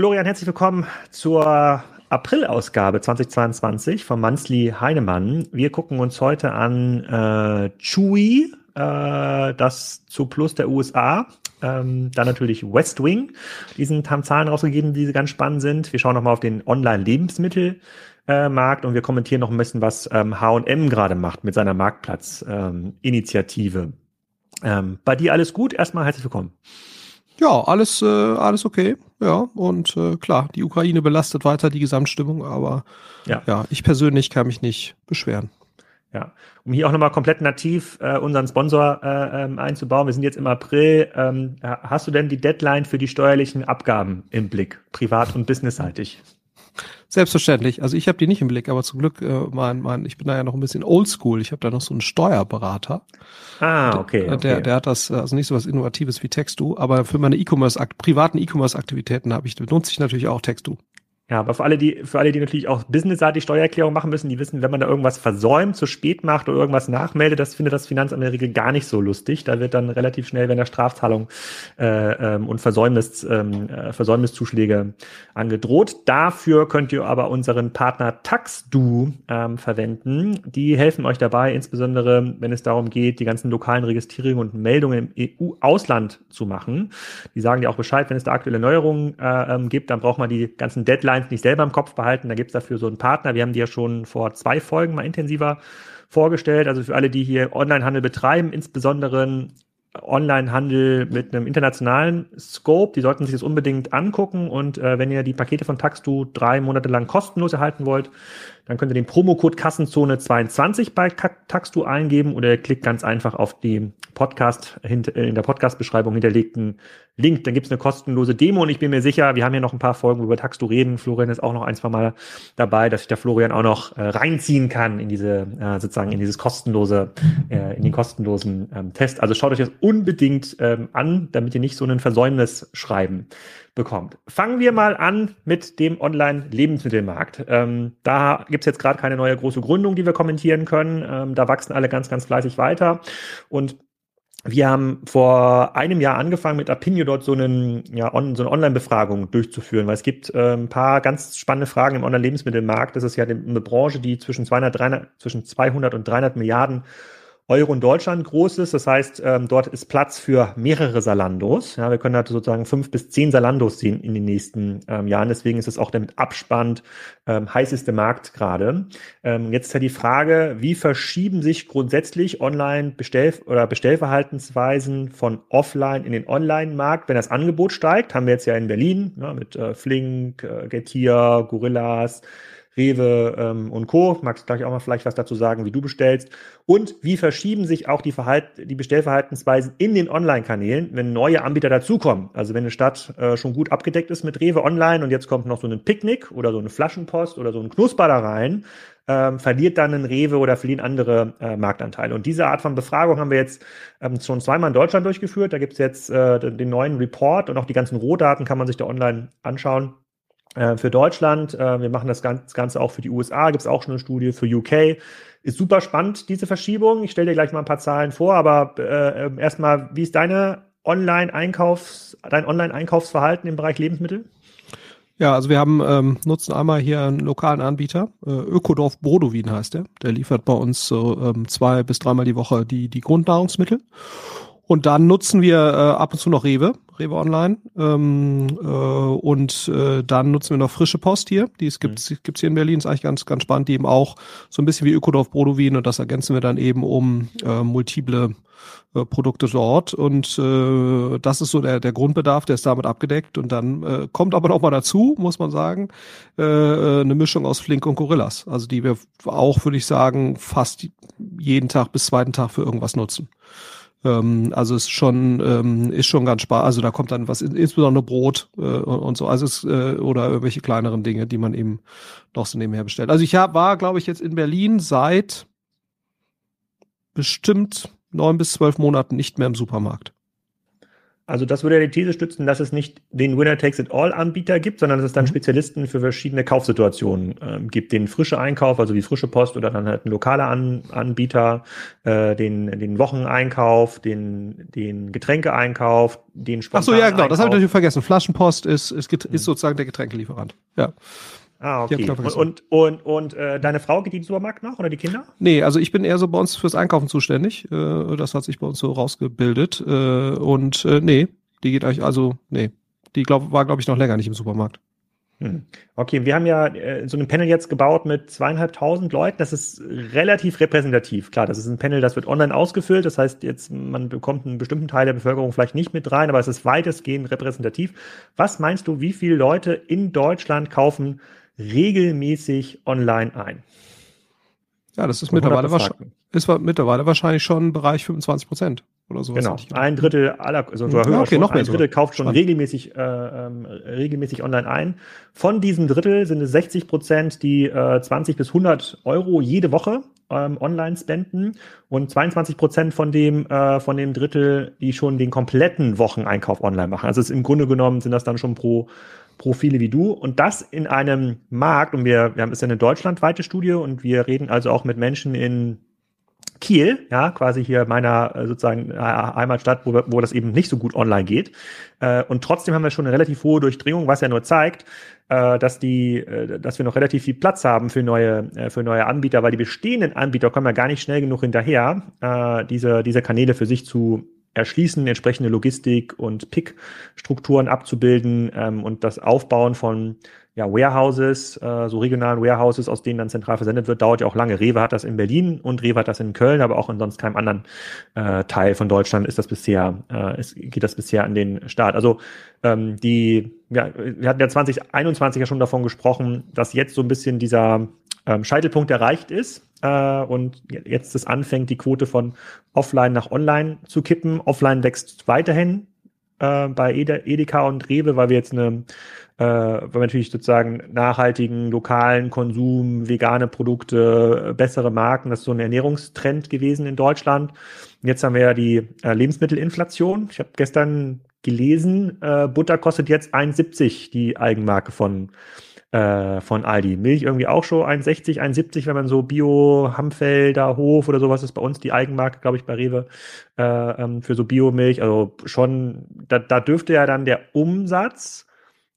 Florian, herzlich willkommen zur April-Ausgabe 2022 von Mansley Heinemann. Wir gucken uns heute an äh, Chewy, äh, das zu Plus der USA. Ähm, dann natürlich West Wing. Diesen haben Zahlen rausgegeben, die ganz spannend sind. Wir schauen nochmal auf den Online-Lebensmittelmarkt äh, und wir kommentieren noch ein bisschen, was ähm, H&M gerade macht mit seiner Marktplatz-Initiative. Ähm, bei dir alles gut? Erstmal herzlich willkommen. Ja, alles, äh, alles okay. Ja, und äh, klar, die Ukraine belastet weiter die Gesamtstimmung, aber ja, ja ich persönlich kann mich nicht beschweren. Ja, um hier auch nochmal komplett nativ äh, unseren Sponsor äh, ähm, einzubauen, wir sind jetzt im April. Ähm, hast du denn die Deadline für die steuerlichen Abgaben im Blick, privat und businessseitig? Selbstverständlich. Also ich habe die nicht im Blick, aber zum Glück, äh, mein, mein, ich bin da ja noch ein bisschen oldschool. Ich habe da noch so einen Steuerberater. Ah, okay. Der, der, der hat das, also nicht so was Innovatives wie Textu, aber für meine E-Commerce, privaten E-Commerce-Aktivitäten habe ich, benutze ich natürlich auch Textu. Ja, aber für alle, die, für alle, die natürlich auch businessseitig Steuererklärung machen müssen, die wissen, wenn man da irgendwas versäumt, zu spät macht oder irgendwas nachmeldet, das findet das Finanzamt in der Regel gar nicht so lustig. Da wird dann relativ schnell, wenn da Strafzahlung äh, ähm, und Versäumnis, ähm, äh, Versäumniszuschläge angedroht. Dafür könnt ihr aber unseren Partner TaxDo ähm, verwenden. Die helfen euch dabei, insbesondere wenn es darum geht, die ganzen lokalen Registrierungen und Meldungen im EU-Ausland zu machen. Die sagen dir auch Bescheid, wenn es da aktuelle Neuerungen äh, ähm, gibt, dann braucht man die ganzen Deadlines Deadlines nicht selber im Kopf behalten. Da gibt es dafür so einen Partner. Wir haben die ja schon vor zwei Folgen mal intensiver vorgestellt. Also für alle, die hier Onlinehandel betreiben, insbesondere Onlinehandel mit einem internationalen Scope, die sollten sich das unbedingt angucken. Und äh, wenn ihr die Pakete von Taxdu drei Monate lang kostenlos erhalten wollt, dann könnt ihr den Promocode Kassenzone 22 bei Taxdu eingeben oder ihr klickt ganz einfach auf die Podcast in der Podcast-Beschreibung hinterlegten Link. Dann gibt es eine kostenlose Demo und ich bin mir sicher, wir haben ja noch ein paar Folgen, wo wir über Taxdu reden. Florian ist auch noch ein, zwei Mal dabei, dass sich der Florian auch noch äh, reinziehen kann in diese, äh, sozusagen in dieses kostenlose, äh, in den kostenlosen ähm, Test. Also schaut euch das unbedingt ähm, an, damit ihr nicht so ein Versäumnis schreiben bekommt. Fangen wir mal an mit dem Online-Lebensmittelmarkt. Ähm, da gibt es jetzt gerade keine neue große Gründung, die wir kommentieren können. Ähm, da wachsen alle ganz, ganz fleißig weiter. Und wir haben vor einem Jahr angefangen mit Apinio dort so, einen, ja, on, so eine Online-Befragung durchzuführen, weil es gibt äh, ein paar ganz spannende Fragen im Online-Lebensmittelmarkt. Das ist ja eine Branche, die zwischen 200, 300, zwischen 200 und 300 Milliarden Euro in Deutschland groß ist. Das heißt, ähm, dort ist Platz für mehrere Salandos. Ja, wir können halt sozusagen fünf bis zehn Salandos sehen in den nächsten ähm, Jahren. Deswegen ist es auch der mit Abstand ähm, heißeste Markt gerade. Ähm, jetzt ist ja die Frage, wie verschieben sich grundsätzlich Online-Bestell- oder Bestellverhaltensweisen von Offline in den Online-Markt, wenn das Angebot steigt? Haben wir jetzt ja in Berlin ja, mit äh, Flink, äh, Getir, Gorillas, Rewe ähm, und Co. Magst du gleich auch mal vielleicht was dazu sagen, wie du bestellst? Und wie verschieben sich auch die, Verhalt die Bestellverhaltensweisen in den Online-Kanälen, wenn neue Anbieter dazukommen? Also wenn eine Stadt äh, schon gut abgedeckt ist mit Rewe Online und jetzt kommt noch so ein Picknick oder so eine Flaschenpost oder so ein Knusper da rein, ähm, verliert dann ein Rewe oder verlieren andere äh, Marktanteile. Und diese Art von Befragung haben wir jetzt ähm, schon zweimal in Deutschland durchgeführt. Da gibt es jetzt äh, den neuen Report und auch die ganzen Rohdaten kann man sich da online anschauen. Äh, für Deutschland. Äh, wir machen das Ganze auch für die USA, gibt es auch schon eine Studie für UK. Ist super spannend, diese Verschiebung. Ich stelle dir gleich mal ein paar Zahlen vor, aber äh, ähm, erstmal, wie ist deine Online-Einkaufs, dein Online-Einkaufsverhalten im Bereich Lebensmittel? Ja, also wir haben ähm, nutzen einmal hier einen lokalen Anbieter, äh, Ökodorf Brodowin heißt der. Der liefert bei uns so ähm, zwei bis dreimal die Woche die die Grundnahrungsmittel. Und dann nutzen wir äh, ab und zu noch Rewe, Rewe Online. Ähm, äh, und äh, dann nutzen wir noch frische Post hier. Die es gibt mhm. gibt's hier in Berlin, ist eigentlich ganz, ganz spannend, die eben auch so ein bisschen wie Ökodorf Brodowin und das ergänzen wir dann eben um äh, multiple äh, Produkte dort. Und äh, das ist so der, der Grundbedarf, der ist damit abgedeckt. Und dann äh, kommt aber noch mal dazu, muss man sagen, äh eine Mischung aus Flink und Gorillas. Also die wir auch, würde ich sagen, fast jeden Tag bis zweiten Tag für irgendwas nutzen. Ähm, also ist schon ähm, ist schon ganz spannend. Also da kommt dann was, insbesondere Brot äh, und, und, so, also es, äh, oder irgendwelche kleineren Dinge, die man eben noch so nebenher bestellt. Also ich hab, war, glaube ich, jetzt in Berlin seit bestimmt neun bis zwölf Monaten nicht mehr im Supermarkt. Also das würde ja die These stützen, dass es nicht den Winner-Takes-it-all-Anbieter gibt, sondern dass es dann mhm. Spezialisten für verschiedene Kaufsituationen ähm, gibt. Den frische Einkauf, also wie frische Post oder dann halt ein lokaler An Anbieter, äh, den, den Wocheneinkauf, den, den Getränkeeinkauf, den Ach so, ja genau, das habe ich natürlich vergessen. Flaschenpost ist, ist, ist mhm. sozusagen der Getränkelieferant. Ja. Ah, okay. Und, und, und, und äh, deine Frau geht die den Supermarkt noch oder die Kinder? Nee, also ich bin eher so bei uns fürs Einkaufen zuständig. Äh, das hat sich bei uns so rausgebildet. Äh, und äh, nee, die geht eigentlich, also, nee. Die glaub, war, glaube ich, noch länger nicht im Supermarkt. Hm. Okay, wir haben ja äh, so ein Panel jetzt gebaut mit zweieinhalbtausend Leuten. Das ist relativ repräsentativ. Klar, das ist ein Panel, das wird online ausgefüllt. Das heißt, jetzt man bekommt einen bestimmten Teil der Bevölkerung vielleicht nicht mit rein, aber es ist weitestgehend repräsentativ. Was meinst du, wie viele Leute in Deutschland kaufen regelmäßig online ein. Ja, das ist mittlerweile, wahrscheinlich, ist mittlerweile wahrscheinlich schon im Bereich 25 Prozent oder sowas. Genau, ein Drittel aller, also ja, okay, schon, noch mehr ein Drittel sogar. kauft schon regelmäßig, äh, ähm, regelmäßig online ein. Von diesem Drittel sind es 60 Prozent, die äh, 20 bis 100 Euro jede Woche ähm, online spenden und 22 Prozent von dem, äh, von dem Drittel, die schon den kompletten Wocheneinkauf online machen. Also es ist im Grunde genommen sind das dann schon pro Profile wie du und das in einem Markt, und wir, wir haben, ist ja eine deutschlandweite Studie und wir reden also auch mit Menschen in Kiel, ja, quasi hier meiner äh, sozusagen äh, Heimatstadt, wo, wo das eben nicht so gut online geht. Äh, und trotzdem haben wir schon eine relativ hohe Durchdringung, was ja nur zeigt, dass die, dass wir noch relativ viel Platz haben für neue, für neue Anbieter, weil die bestehenden Anbieter kommen ja gar nicht schnell genug hinterher, diese, diese Kanäle für sich zu erschließen, entsprechende Logistik und Pick-Strukturen abzubilden ähm, und das Aufbauen von ja, Warehouses, äh, so regionalen Warehouses, aus denen dann zentral versendet wird, dauert ja auch lange. Rewe hat das in Berlin und Rewe hat das in Köln, aber auch in sonst keinem anderen äh, Teil von Deutschland ist das bisher, äh, ist, geht das bisher an den Start. Also ähm, die, ja, wir hatten ja 2021 ja schon davon gesprochen, dass jetzt so ein bisschen dieser ähm, Scheitelpunkt erreicht ist äh, und jetzt es anfängt, die Quote von offline nach online zu kippen. Offline wächst weiterhin äh, bei Edeka und Rewe, weil wir jetzt eine äh, weil wir natürlich sozusagen nachhaltigen, lokalen Konsum, vegane Produkte, bessere Marken, das ist so ein Ernährungstrend gewesen in Deutschland. Und jetzt haben wir ja die äh, Lebensmittelinflation. Ich habe gestern gelesen, äh, Butter kostet jetzt 1,70 die Eigenmarke von äh, von Aldi. Milch irgendwie auch schon 1,60, 1,70, wenn man so Bio, Hamfelder, Hof oder sowas ist bei uns die Eigenmarke, glaube ich, bei Rewe äh, ähm, für so Biomilch. Also schon, da, da dürfte ja dann der Umsatz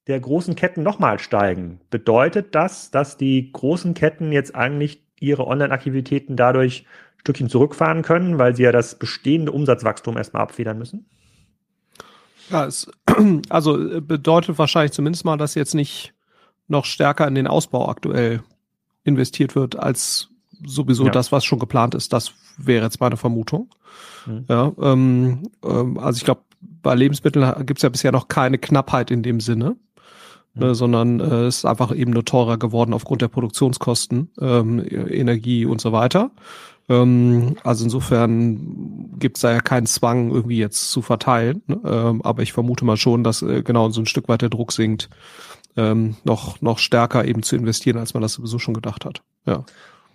der großen Ketten nochmal steigen. Bedeutet das, dass die großen Ketten jetzt eigentlich ihre Online-Aktivitäten dadurch ein Stückchen zurückfahren können, weil sie ja das bestehende Umsatzwachstum erstmal abfedern müssen? Ja, es, also bedeutet wahrscheinlich zumindest mal, dass jetzt nicht noch stärker in den Ausbau aktuell investiert wird, als sowieso ja. das, was schon geplant ist. Das wäre jetzt meine Vermutung. Mhm. Ja, ähm, ähm, also ich glaube, bei Lebensmitteln gibt es ja bisher noch keine Knappheit in dem Sinne. Mhm. Ne, sondern äh, es ist einfach eben nur teurer geworden aufgrund der Produktionskosten, ähm, Energie und so weiter. Ähm, also insofern gibt es da ja keinen Zwang, irgendwie jetzt zu verteilen. Ähm, aber ich vermute mal schon, dass äh, genau so ein Stück weit der Druck sinkt, ähm, noch, noch stärker eben zu investieren, als man das sowieso schon gedacht hat. Ja.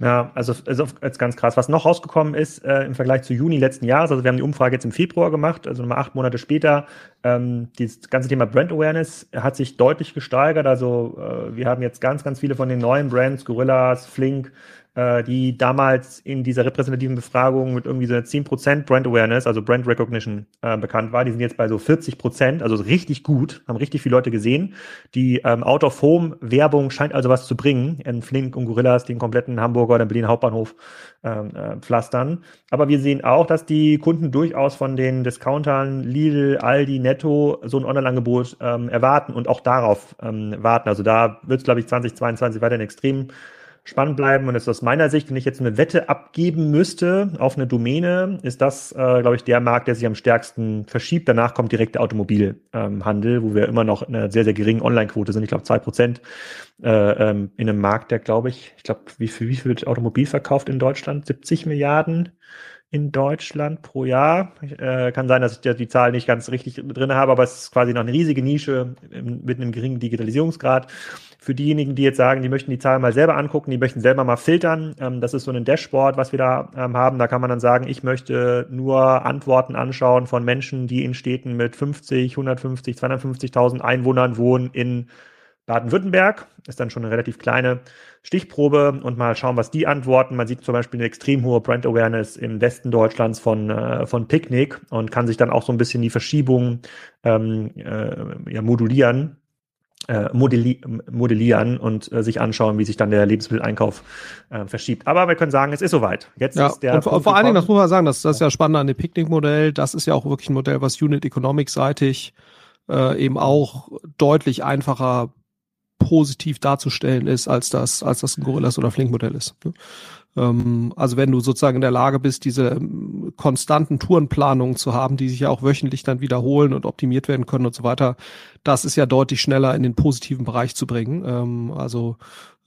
Ja, also, also jetzt ganz krass. Was noch rausgekommen ist äh, im Vergleich zu Juni letzten Jahres, also wir haben die Umfrage jetzt im Februar gemacht, also nochmal acht Monate später, ähm, dieses ganze Thema Brand Awareness hat sich deutlich gesteigert. Also äh, wir haben jetzt ganz, ganz viele von den neuen Brands, Gorillas, Flink, äh, die damals in dieser repräsentativen Befragung mit irgendwie so 10% Brand Awareness, also Brand Recognition, äh, bekannt war. Die sind jetzt bei so 40%, also richtig gut, haben richtig viele Leute gesehen. Die ähm, Out-of-Home-Werbung scheint also was zu bringen. In Flink und Gorillas den kompletten Hamburger oder Berlin Hauptbahnhof ähm, äh, pflastern. Aber wir sehen auch, dass die Kunden durchaus von den Discountern Lidl, Aldi, Netto so ein Online-Angebot ähm, erwarten und auch darauf ähm, warten. Also da wird es, glaube ich, 2022 weiterhin extrem spannend bleiben. Und ist aus meiner Sicht, wenn ich jetzt eine Wette abgeben müsste auf eine Domäne, ist das, äh, glaube ich, der Markt, der sich am stärksten verschiebt. Danach kommt direkt der Automobilhandel, ähm, wo wir immer noch eine sehr, sehr geringe Online-Quote sind. Ich glaube, zwei Prozent äh, ähm, in einem Markt, der, glaube ich, ich glaube, wie viel, wie viel wird Automobil verkauft in Deutschland? 70 Milliarden in Deutschland pro Jahr. Äh, kann sein, dass ich die Zahl nicht ganz richtig drin habe, aber es ist quasi noch eine riesige Nische mit einem geringen Digitalisierungsgrad. Für diejenigen, die jetzt sagen, die möchten die Zahlen mal selber angucken, die möchten selber mal filtern, ähm, das ist so ein Dashboard, was wir da ähm, haben. Da kann man dann sagen, ich möchte nur Antworten anschauen von Menschen, die in Städten mit 50, 150, 250.000 Einwohnern wohnen in Baden-Württemberg. Ist dann schon eine relativ kleine Stichprobe und mal schauen, was die antworten. Man sieht zum Beispiel eine extrem hohe Brand Awareness im Westen Deutschlands von, äh, von Picnic und kann sich dann auch so ein bisschen die Verschiebung ähm, äh, ja, modulieren. Äh, modelli modellieren und äh, sich anschauen, wie sich dann der Lebensmitteleinkauf äh, verschiebt. Aber wir können sagen, es ist soweit. Jetzt ja, ist der und vor, vor allen Dingen, das muss man sagen, das, das ist ja spannend an dem Picknick-Modell. Das ist ja auch wirklich ein Modell, was Unit Economics seitig äh, eben auch deutlich einfacher positiv darzustellen ist, als das, als das ein Gorillas oder Flink-Modell ist. Ne? Ähm, also wenn du sozusagen in der Lage bist, diese ähm, konstanten Tourenplanungen zu haben, die sich ja auch wöchentlich dann wiederholen und optimiert werden können und so weiter, das ist ja deutlich schneller in den positiven Bereich zu bringen. Ähm, also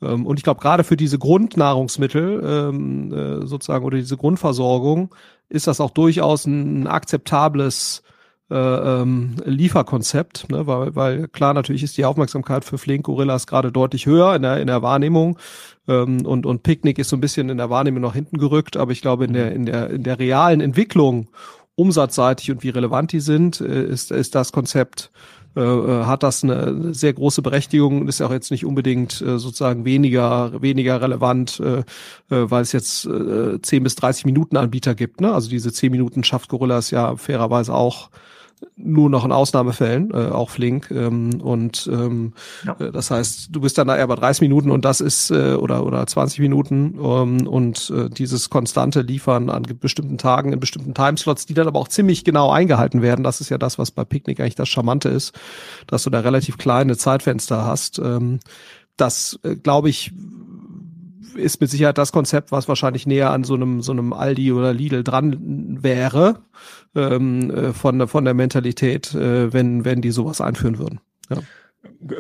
und ich glaube, gerade für diese Grundnahrungsmittel äh, sozusagen oder diese Grundversorgung ist das auch durchaus ein akzeptables äh, ähm, Lieferkonzept, ne? weil, weil klar natürlich ist die Aufmerksamkeit für Flink Gorillas gerade deutlich höher in der, in der Wahrnehmung ähm, und, und Picknick ist so ein bisschen in der Wahrnehmung nach hinten gerückt, aber ich glaube in der, in der, in der realen Entwicklung umsatzseitig und wie relevant die sind, äh, ist, ist das Konzept äh, äh, hat das eine sehr große Berechtigung und ist auch jetzt nicht unbedingt äh, sozusagen weniger weniger relevant, äh, äh, weil es jetzt äh, 10 bis 30 Minuten Anbieter gibt. Ne? Also diese 10 Minuten schafft Gorillas ja fairerweise auch nur noch in Ausnahmefällen, äh, auch flink. Ähm, und ähm, ja. Äh, das heißt, du bist dann eher bei 30 Minuten und das ist äh, oder oder 20 Minuten ähm, und äh, dieses konstante Liefern an bestimmten Tagen in bestimmten Timeslots, die dann aber auch ziemlich genau eingehalten werden. Das ist ja das, was bei Picknick eigentlich das Charmante ist, dass du da relativ kleine Zeitfenster hast. Ähm, das äh, glaube ich ist mit Sicherheit das Konzept, was wahrscheinlich näher an so einem so einem Aldi oder Lidl dran wäre ähm, äh, von von der Mentalität, äh, wenn wenn die sowas einführen würden. Ja.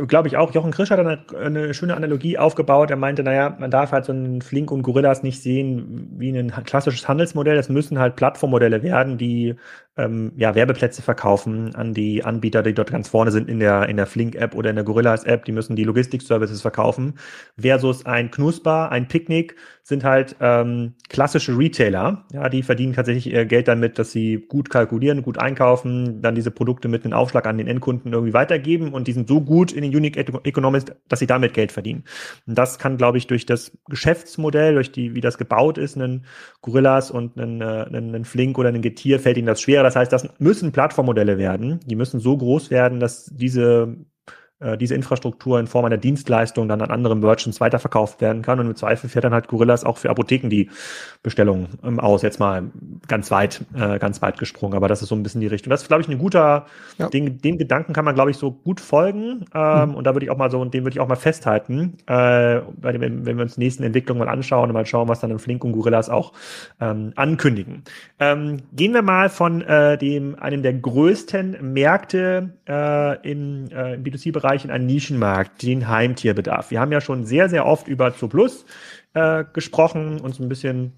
Glaube ich auch. Jochen Krisch hat eine, eine, schöne Analogie aufgebaut. Er meinte, naja, man darf halt so einen Flink und Gorillas nicht sehen wie ein klassisches Handelsmodell. Das müssen halt Plattformmodelle werden, die ähm, ja, Werbeplätze verkaufen an die Anbieter, die dort ganz vorne sind in der, in der Flink-App oder in der Gorillas-App. Die müssen die Logistik-Services verkaufen. Versus ein Knusper, ein Picknick sind halt ähm, klassische Retailer. Ja, die verdienen tatsächlich ihr Geld damit, dass sie gut kalkulieren, gut einkaufen, dann diese Produkte mit einem Aufschlag an den Endkunden irgendwie weitergeben und die sind so gut in den Unique Economics, dass sie damit Geld verdienen. Und das kann, glaube ich, durch das Geschäftsmodell, durch die, wie das gebaut ist, einen Gorillas und einen, äh, einen, einen Flink oder einen Getier, fällt ihnen das schwerer. Das heißt, das müssen Plattformmodelle werden. Die müssen so groß werden, dass diese äh, diese Infrastruktur in Form einer Dienstleistung dann an andere Merchants weiterverkauft werden kann. Und im Zweifel fährt dann halt Gorillas auch für Apotheken die Bestellung ähm, aus. Jetzt mal ganz weit, äh, ganz weit gesprungen. Aber das ist so ein bisschen die Richtung. Das ist, glaube ich, ein guter, ja. den, den Gedanken kann man, glaube ich, so gut folgen. Ähm, mhm. Und da würde ich auch mal so, und den würde ich auch mal festhalten, äh, bei dem, wenn, wir uns die nächsten Entwicklungen mal anschauen und mal schauen, was dann in Flink und Gorillas auch ähm, ankündigen. Ähm, gehen wir mal von äh, dem, einem der größten Märkte äh, in, äh, im B2C-Bereich In einen Nischenmarkt, den Heimtierbedarf. Wir haben ja schon sehr, sehr oft über Zooplus äh, gesprochen, uns ein bisschen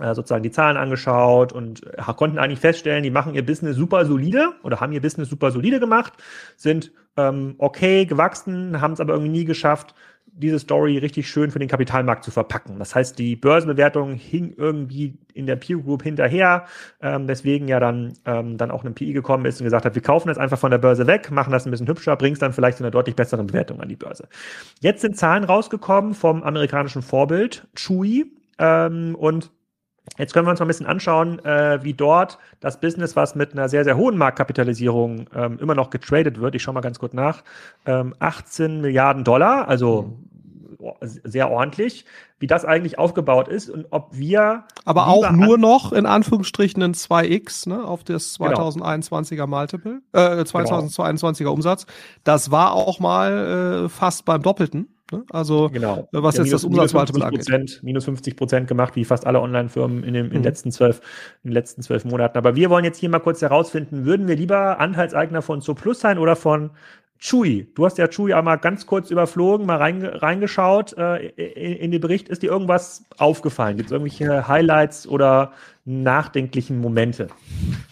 äh, sozusagen die Zahlen angeschaut und äh, konnten eigentlich feststellen, die machen ihr Business super solide oder haben ihr Business super solide gemacht, sind ähm, okay gewachsen, haben es aber irgendwie nie geschafft, diese Story richtig schön für den Kapitalmarkt zu verpacken. Das heißt, die Börsenbewertung hing irgendwie in der Peer Group hinterher, ähm, deswegen ja dann, ähm, dann auch ein PI gekommen ist und gesagt hat, wir kaufen das einfach von der Börse weg, machen das ein bisschen hübscher, bringen dann vielleicht zu einer deutlich besseren Bewertung an die Börse. Jetzt sind Zahlen rausgekommen vom amerikanischen Vorbild Chewy ähm, und Jetzt können wir uns mal ein bisschen anschauen, äh, wie dort das Business, was mit einer sehr, sehr hohen Marktkapitalisierung ähm, immer noch getradet wird, ich schaue mal ganz kurz nach, ähm, 18 Milliarden Dollar, also mhm sehr ordentlich, wie das eigentlich aufgebaut ist und ob wir. Aber auch nur noch in Anführungsstrichen ein 2x ne, auf das 2021er genau. Multiple, äh, 2022er genau. Umsatz. Das war auch mal äh, fast beim Doppelten. Ne? Also genau. Äh, was ja, jetzt minus, das Umsatzmultiple angeht. Minus 50 Prozent gemacht, wie fast alle Online-Firmen in, dem, in, mhm. letzten zwölf, in den letzten zwölf Monaten. Aber wir wollen jetzt hier mal kurz herausfinden, würden wir lieber Anteilseigner von Zo Plus sein oder von Chui, du hast ja Chui einmal ganz kurz überflogen, mal reingeschaut äh, in, in, den Bericht. Ist dir irgendwas aufgefallen? Gibt es irgendwelche Highlights oder nachdenklichen Momente?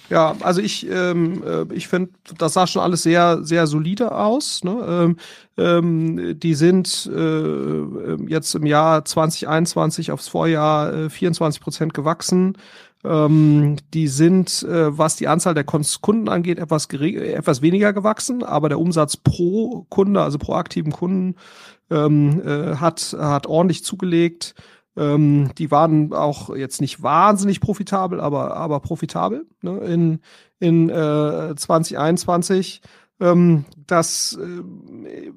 Ja, also ich, ähm, äh, ich finde, das sah schon alles sehr, sehr solide aus. Ne? Ähm, ähm, die sind äh, jetzt im Jahr 2021 aufs Vorjahr äh, 24 Prozent gewachsen. Ähm, die sind, äh, was die Anzahl der Kunden angeht, etwas, etwas weniger gewachsen, aber der Umsatz pro Kunde, also pro aktiven Kunden, ähm, äh, hat, hat ordentlich zugelegt. Ähm, die waren auch jetzt nicht wahnsinnig profitabel, aber, aber profitabel ne, in, in äh, 2021. Ähm, das, äh,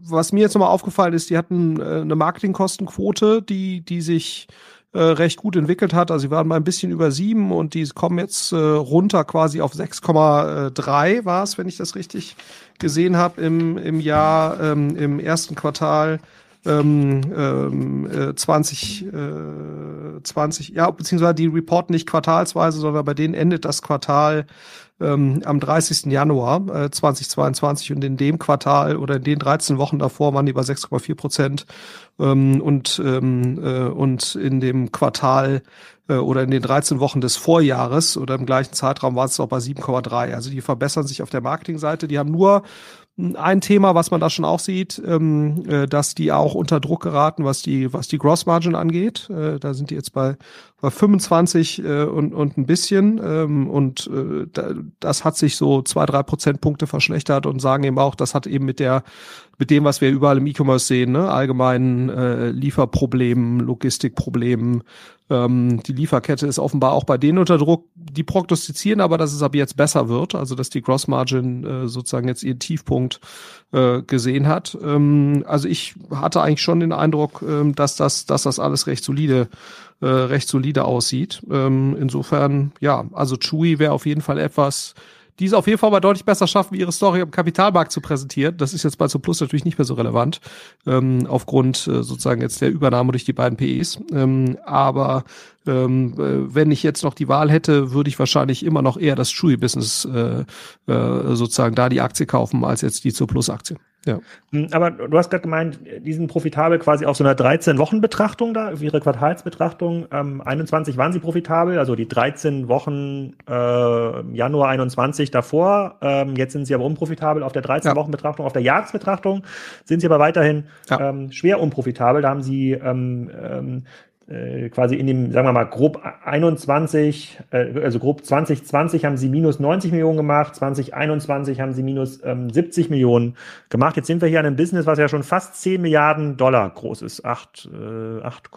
was mir jetzt nochmal aufgefallen ist, die hatten äh, eine Marketingkostenquote, die, die sich äh, recht gut entwickelt hat. Also sie waren mal ein bisschen über sieben und die kommen jetzt äh, runter quasi auf 6,3 war es, wenn ich das richtig gesehen habe im, im Jahr, ähm, im ersten Quartal ähm, ähm, äh, 20, äh, 20, ja, beziehungsweise die reporten nicht quartalsweise, sondern bei denen endet das Quartal ähm, am 30. Januar äh, 2022 und in dem Quartal oder in den 13 Wochen davor waren die bei 6,4 Prozent ähm, und, ähm, äh, und in dem Quartal äh, oder in den 13 Wochen des Vorjahres oder im gleichen Zeitraum war es auch bei 7,3. Also die verbessern sich auf der Marketingseite. Die haben nur ein Thema, was man da schon auch sieht, ähm, äh, dass die auch unter Druck geraten, was die, was die Gross Margin angeht. Äh, da sind die jetzt bei, bei 25 äh, und, und ein bisschen. Ähm, und äh, da, das hat sich so zwei, drei Prozentpunkte verschlechtert und sagen eben auch, das hat eben mit der, mit dem, was wir überall im E-Commerce sehen, ne, allgemeinen äh, Lieferproblemen, Logistikproblemen, ähm, die Lieferkette ist offenbar auch bei denen unter Druck. Die prognostizieren aber, dass es ab jetzt besser wird, also dass die Gross Margin äh, sozusagen jetzt ihren Tiefpunkt äh, gesehen hat. Ähm, also ich hatte eigentlich schon den Eindruck, ähm, dass das, dass das alles recht solide, äh, recht solide aussieht. Ähm, insofern, ja, also Chewy wäre auf jeden Fall etwas, die es auf jeden Fall mal deutlich besser schaffen, ihre Story am Kapitalmarkt zu präsentieren. Das ist jetzt bei Plus natürlich nicht mehr so relevant, ähm, aufgrund äh, sozusagen jetzt der Übernahme durch die beiden PEs. Ähm, aber ähm, äh, wenn ich jetzt noch die Wahl hätte, würde ich wahrscheinlich immer noch eher das Chewy-Business äh, äh, sozusagen da die Aktie kaufen, als jetzt die Plus-Aktie. Ja. Hm, aber du hast gerade gemeint, die sind profitabel quasi auf so einer 13-Wochen-Betrachtung da, auf ihre Quartalsbetrachtung. Ähm, 21 waren sie profitabel, also die 13 Wochen äh, Januar 21 davor. Ähm, jetzt sind sie aber unprofitabel auf der 13-Wochen-Betrachtung. Auf der Jahresbetrachtung sind sie aber weiterhin ja. ähm, schwer unprofitabel. Da haben sie ähm, ähm, äh, quasi in dem, sagen wir mal, grob 21, äh, also grob 2020 haben sie minus 90 Millionen gemacht, 2021 haben sie minus ähm, 70 Millionen gemacht. Jetzt sind wir hier an einem Business, was ja schon fast 10 Milliarden Dollar groß ist. 8, äh, 8,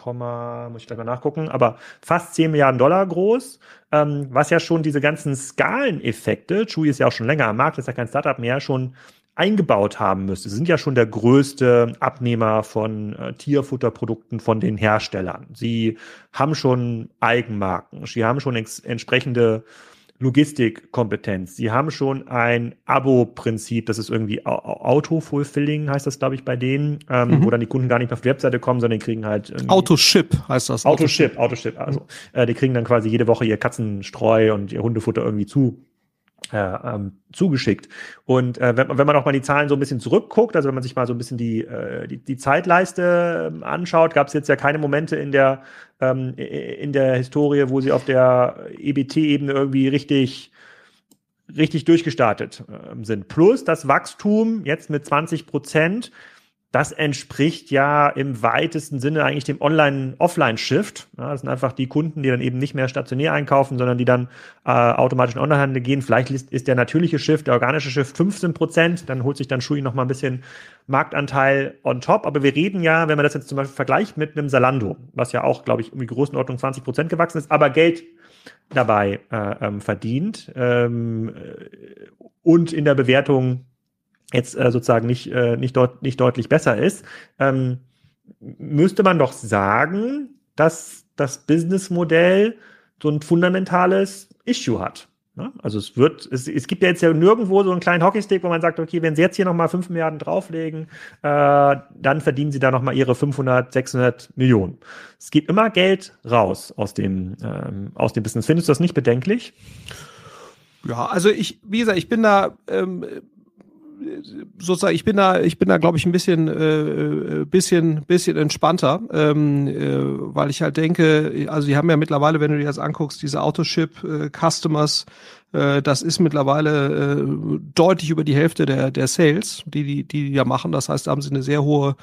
muss ich gleich mal nachgucken, aber fast 10 Milliarden Dollar groß, ähm, was ja schon diese ganzen Skaleneffekte, Chewy ist ja auch schon länger am Markt, ist ja kein Startup mehr, schon eingebaut haben müsste. Sie sind ja schon der größte Abnehmer von äh, Tierfutterprodukten von den Herstellern. Sie haben schon Eigenmarken. Sie haben schon entsprechende Logistikkompetenz. Sie haben schon ein Abo-Prinzip, das ist irgendwie Auto-Fulfilling, heißt das, glaube ich, bei denen, ähm, mhm. wo dann die Kunden gar nicht auf die Webseite kommen, sondern die kriegen halt Autoship heißt das. Autoship, Autoship. Also äh, die kriegen dann quasi jede Woche ihr Katzenstreu und ihr Hundefutter irgendwie zu äh, ähm, zugeschickt. Und äh, wenn, wenn man auch mal die Zahlen so ein bisschen zurückguckt, also wenn man sich mal so ein bisschen die, äh, die, die Zeitleiste äh, anschaut, gab es jetzt ja keine Momente in der, ähm, in der Historie, wo sie auf der EBT-Ebene irgendwie richtig richtig durchgestartet äh, sind. Plus das Wachstum jetzt mit 20 Prozent das entspricht ja im weitesten Sinne eigentlich dem Online-Offline-Shift. Ja, das sind einfach die Kunden, die dann eben nicht mehr stationär einkaufen, sondern die dann äh, automatisch in Onlinehandel gehen. Vielleicht ist, ist, der natürliche Shift, der organische Shift 15 Prozent, dann holt sich dann Shui noch mal ein bisschen Marktanteil on top. Aber wir reden ja, wenn man das jetzt zum Beispiel vergleicht mit einem Salando, was ja auch, glaube ich, um die Größenordnung 20 Prozent gewachsen ist, aber Geld dabei äh, ähm, verdient ähm, und in der Bewertung jetzt äh, sozusagen nicht, äh, nicht, deut nicht deutlich besser ist, ähm, müsste man doch sagen, dass das Businessmodell so ein fundamentales Issue hat. Ne? Also es wird, es, es gibt ja jetzt ja nirgendwo so einen kleinen Hockeystick, wo man sagt, okay, wenn Sie jetzt hier nochmal 5 Milliarden drauflegen, äh, dann verdienen Sie da nochmal Ihre 500, 600 Millionen. Es geht immer Geld raus aus dem, ähm, aus dem Business. Findest du das nicht bedenklich? Ja, also ich, wie gesagt, ich bin da ähm, sozusagen, ich bin da, ich bin da, glaube ich, ein bisschen, äh, bisschen, bisschen entspannter, ähm, äh, weil ich halt denke, also die haben ja mittlerweile, wenn du dir das anguckst, diese Autoship äh, äh, das ist mittlerweile äh, deutlich über die Hälfte der, der Sales, die die, die die da machen. Das heißt, da haben sie eine sehr hohe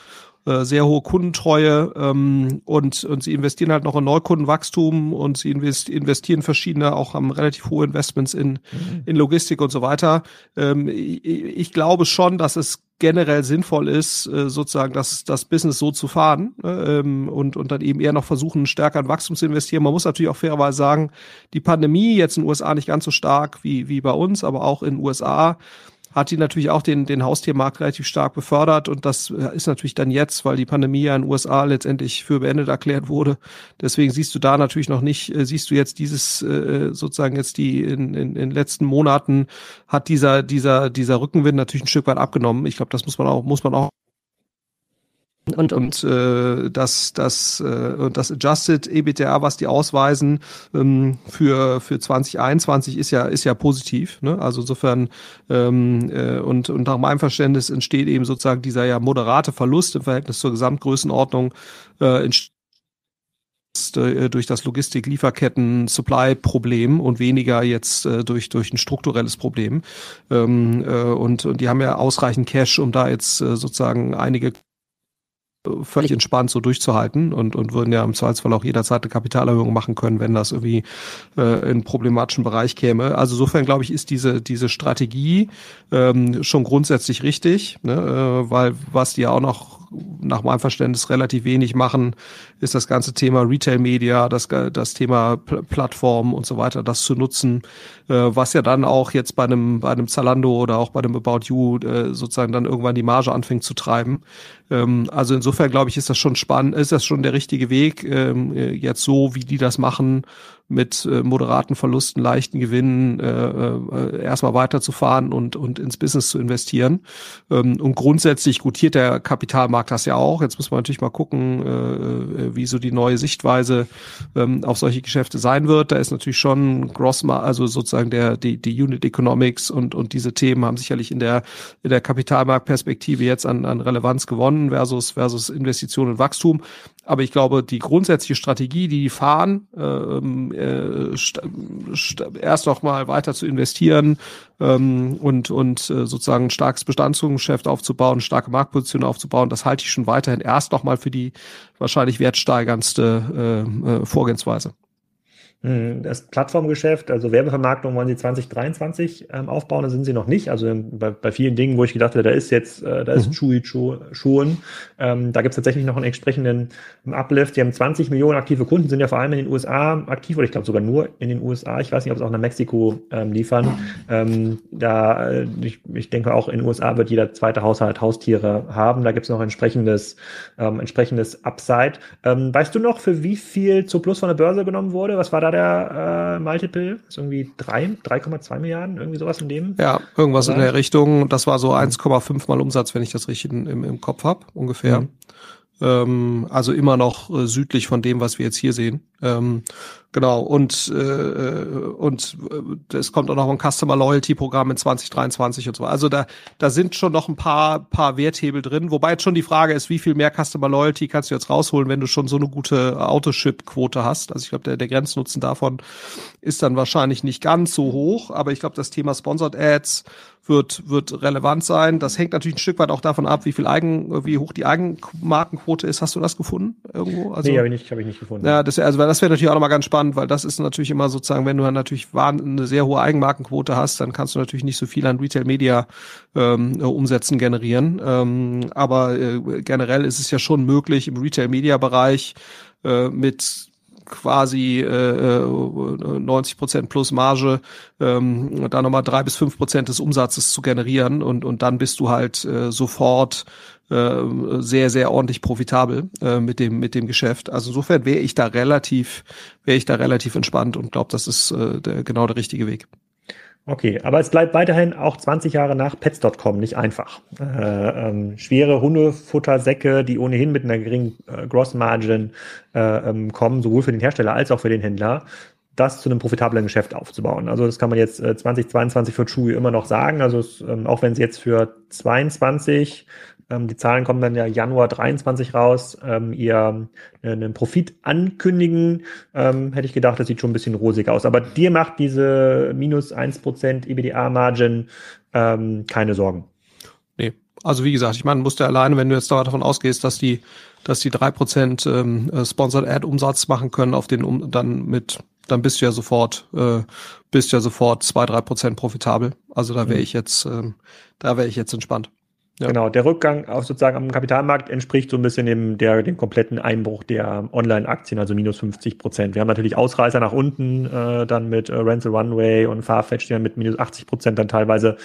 äh, sehr hohe Kundentreue ähm, und, und sie investieren halt noch in Neukundenwachstum und sie investieren verschiedene, auch haben relativ hohe Investments in, mhm. in Logistik und so weiter. Ähm, ich, ich glaube schon, dass es generell sinnvoll ist, äh, sozusagen das, das Business so zu fahren äh, ähm, und, und dann eben eher noch versuchen, stärker in Wachstum zu investieren. Man muss natürlich auch fairerweise sagen, die Pandemie jetzt in den USA nicht ganz so stark wie, wie bei uns, aber auch in den USA hat die natürlich auch den, den Haustiermarkt relativ stark befördert und das äh, ist natürlich dann jetzt, weil die Pandemie ja in den USA letztendlich für beendet erklärt wurde. Deswegen siehst du da natürlich noch nicht, äh, siehst du jetzt dieses äh, sozusagen jetzt die in, in, in den letzten Monaten hat dieser dieser dieser Rückenwind natürlich ein Stück weit abgenommen. Ich glaube, das muss man auch muss man auch und, und äh, das, das, äh, das Adjusted EBITDA, was die ausweisen ähm, für, für 2021 ist ja, ist ja positiv. Ne? Also insofern ähm, äh, und, und nach meinem Verständnis entsteht eben sozusagen dieser ja moderate Verlust im Verhältnis zur Gesamtgrößenordnung äh, äh, durch das Logistik-Lieferketten-Supply-Problem und weniger jetzt äh, durch durch ein strukturelles Problem. Ähm, äh, und, und die haben ja ausreichend Cash, um da jetzt äh, sozusagen einige völlig entspannt so durchzuhalten und, und würden ja im Zweifelsfall auch jederzeit eine Kapitalerhöhung machen können, wenn das irgendwie äh, in einen problematischen Bereich käme. Also insofern glaube ich, ist diese, diese Strategie ähm, schon grundsätzlich richtig, ne? äh, weil was die ja auch noch nach meinem Verständnis relativ wenig machen, ist das ganze Thema Retail Media, das, das Thema Pl Plattformen und so weiter, das zu nutzen, äh, was ja dann auch jetzt bei einem, bei einem Zalando oder auch bei einem About You äh, sozusagen dann irgendwann die Marge anfängt zu treiben. Ähm, also insofern glaube ich, ist das schon spannend, ist das schon der richtige Weg, ähm, äh, jetzt so, wie die das machen, mit äh, moderaten Verlusten, leichten Gewinnen äh, äh, erstmal weiterzufahren und, und ins Business zu investieren. Ähm, und grundsätzlich gutiert der Kapitalmarkt das ja auch. Jetzt muss man natürlich mal gucken, äh, äh, wie so die neue Sichtweise ähm, auf solche Geschäfte sein wird. Da ist natürlich schon Gross, also sozusagen der die, die Unit Economics und und diese Themen haben sicherlich in der in der Kapitalmarktperspektive jetzt an, an Relevanz gewonnen versus versus Investition und Wachstum. Aber ich glaube, die grundsätzliche Strategie, die die fahren, ähm, äh, erst noch mal weiter zu investieren ähm, und, und äh, sozusagen ein starkes Bestandsgeschäft aufzubauen, starke Marktposition aufzubauen, das halte ich schon weiterhin erst noch mal für die wahrscheinlich wertsteigerndste äh, äh, Vorgehensweise. Hm, das Plattformgeschäft, also Werbevermarktung wollen sie 2023 ähm, aufbauen, da sind sie noch nicht. Also bei, bei vielen Dingen, wo ich gedacht habe, da ist jetzt, äh, da ist mhm. Chewy schon, ähm, da gibt es tatsächlich noch einen entsprechenden Uplift. Die haben 20 Millionen aktive Kunden, sind ja vor allem in den USA aktiv, oder ich glaube sogar nur in den USA. Ich weiß nicht, ob es auch nach Mexiko ähm, liefern. Ähm, da, äh, ich, ich denke auch in den USA wird jeder zweite Haushalt Haustiere haben. Da gibt es noch entsprechendes, ähm, entsprechendes Upside. Ähm, weißt du noch, für wie viel zu Plus von der Börse genommen wurde? Was war da der äh, Multiple? Ist irgendwie 3,2 Milliarden, irgendwie sowas in dem? Ja, irgendwas in der Richtung. Das war so 1,5 mal Umsatz, wenn ich das richtig im, im Kopf habe, ungefähr. Mhm. Ähm, also immer noch äh, südlich von dem, was wir jetzt hier sehen. Ähm, genau, und, äh, und äh, es kommt auch noch ein Customer Loyalty Programm in 2023 und so. Also da, da sind schon noch ein paar, paar Werthebel drin, wobei jetzt schon die Frage ist, wie viel mehr Customer Loyalty kannst du jetzt rausholen, wenn du schon so eine gute Autoship-Quote hast. Also ich glaube, der, der Grenznutzen davon ist dann wahrscheinlich nicht ganz so hoch, aber ich glaube, das Thema Sponsored Ads wird, wird relevant sein. Das hängt natürlich ein Stück weit auch davon ab, wie viel Eigen, wie hoch die Eigenmarkenquote ist. Hast du das gefunden irgendwo? Also, nee, habe ich nicht, habe ich nicht gefunden. Ja, das, also das wäre natürlich auch nochmal ganz spannend, weil das ist natürlich immer sozusagen, wenn du dann natürlich eine sehr hohe Eigenmarkenquote hast, dann kannst du natürlich nicht so viel an Retail Media ähm, Umsätzen generieren. Ähm, aber äh, generell ist es ja schon möglich im Retail Media Bereich äh, mit quasi äh, 90 äh, Prozent plus Marge, ähm, da nochmal drei bis fünf Prozent des Umsatzes zu generieren und, und dann bist du halt äh, sofort äh, sehr, sehr ordentlich profitabel äh, mit dem mit dem Geschäft. Also insofern wäre ich da relativ, wäre ich da relativ entspannt und glaube, das ist äh, der, genau der richtige Weg. Okay, aber es bleibt weiterhin auch 20 Jahre nach Pets.com nicht einfach. Äh, ähm, schwere Hundefuttersäcke, die ohnehin mit einer geringen äh, Gross Margin äh, ähm, kommen, sowohl für den Hersteller als auch für den Händler. das zu einem profitablen Geschäft aufzubauen. Also das kann man jetzt äh, 2022 für Chewy immer noch sagen. Also es, ähm, auch wenn sie jetzt für 22 ähm, die Zahlen kommen dann ja Januar 23 raus, ähm, ihr äh, einen Profit ankündigen, ähm, hätte ich gedacht, das sieht schon ein bisschen rosig aus. Aber dir macht diese minus 1% EBITDA-Margin ähm, keine Sorgen. Nee, also wie gesagt, ich meine, musst du alleine, wenn du jetzt davon ausgehst, dass die, dass die drei Prozent ähm, äh, Sponsored Ad Umsatz machen können auf den um, dann mit dann bist du ja sofort, äh, bist ja sofort zwei, drei Prozent profitabel. Also da wäre mhm. ich jetzt, ähm, da wäre ich jetzt entspannt. Ja. Genau, der Rückgang auf sozusagen am Kapitalmarkt entspricht so ein bisschen dem, der, dem kompletten Einbruch der Online-Aktien, also minus 50 Prozent. Wir haben natürlich Ausreißer nach unten, äh, dann mit äh, Rental Runway und Farfetch, die dann mit minus 80 Prozent dann teilweise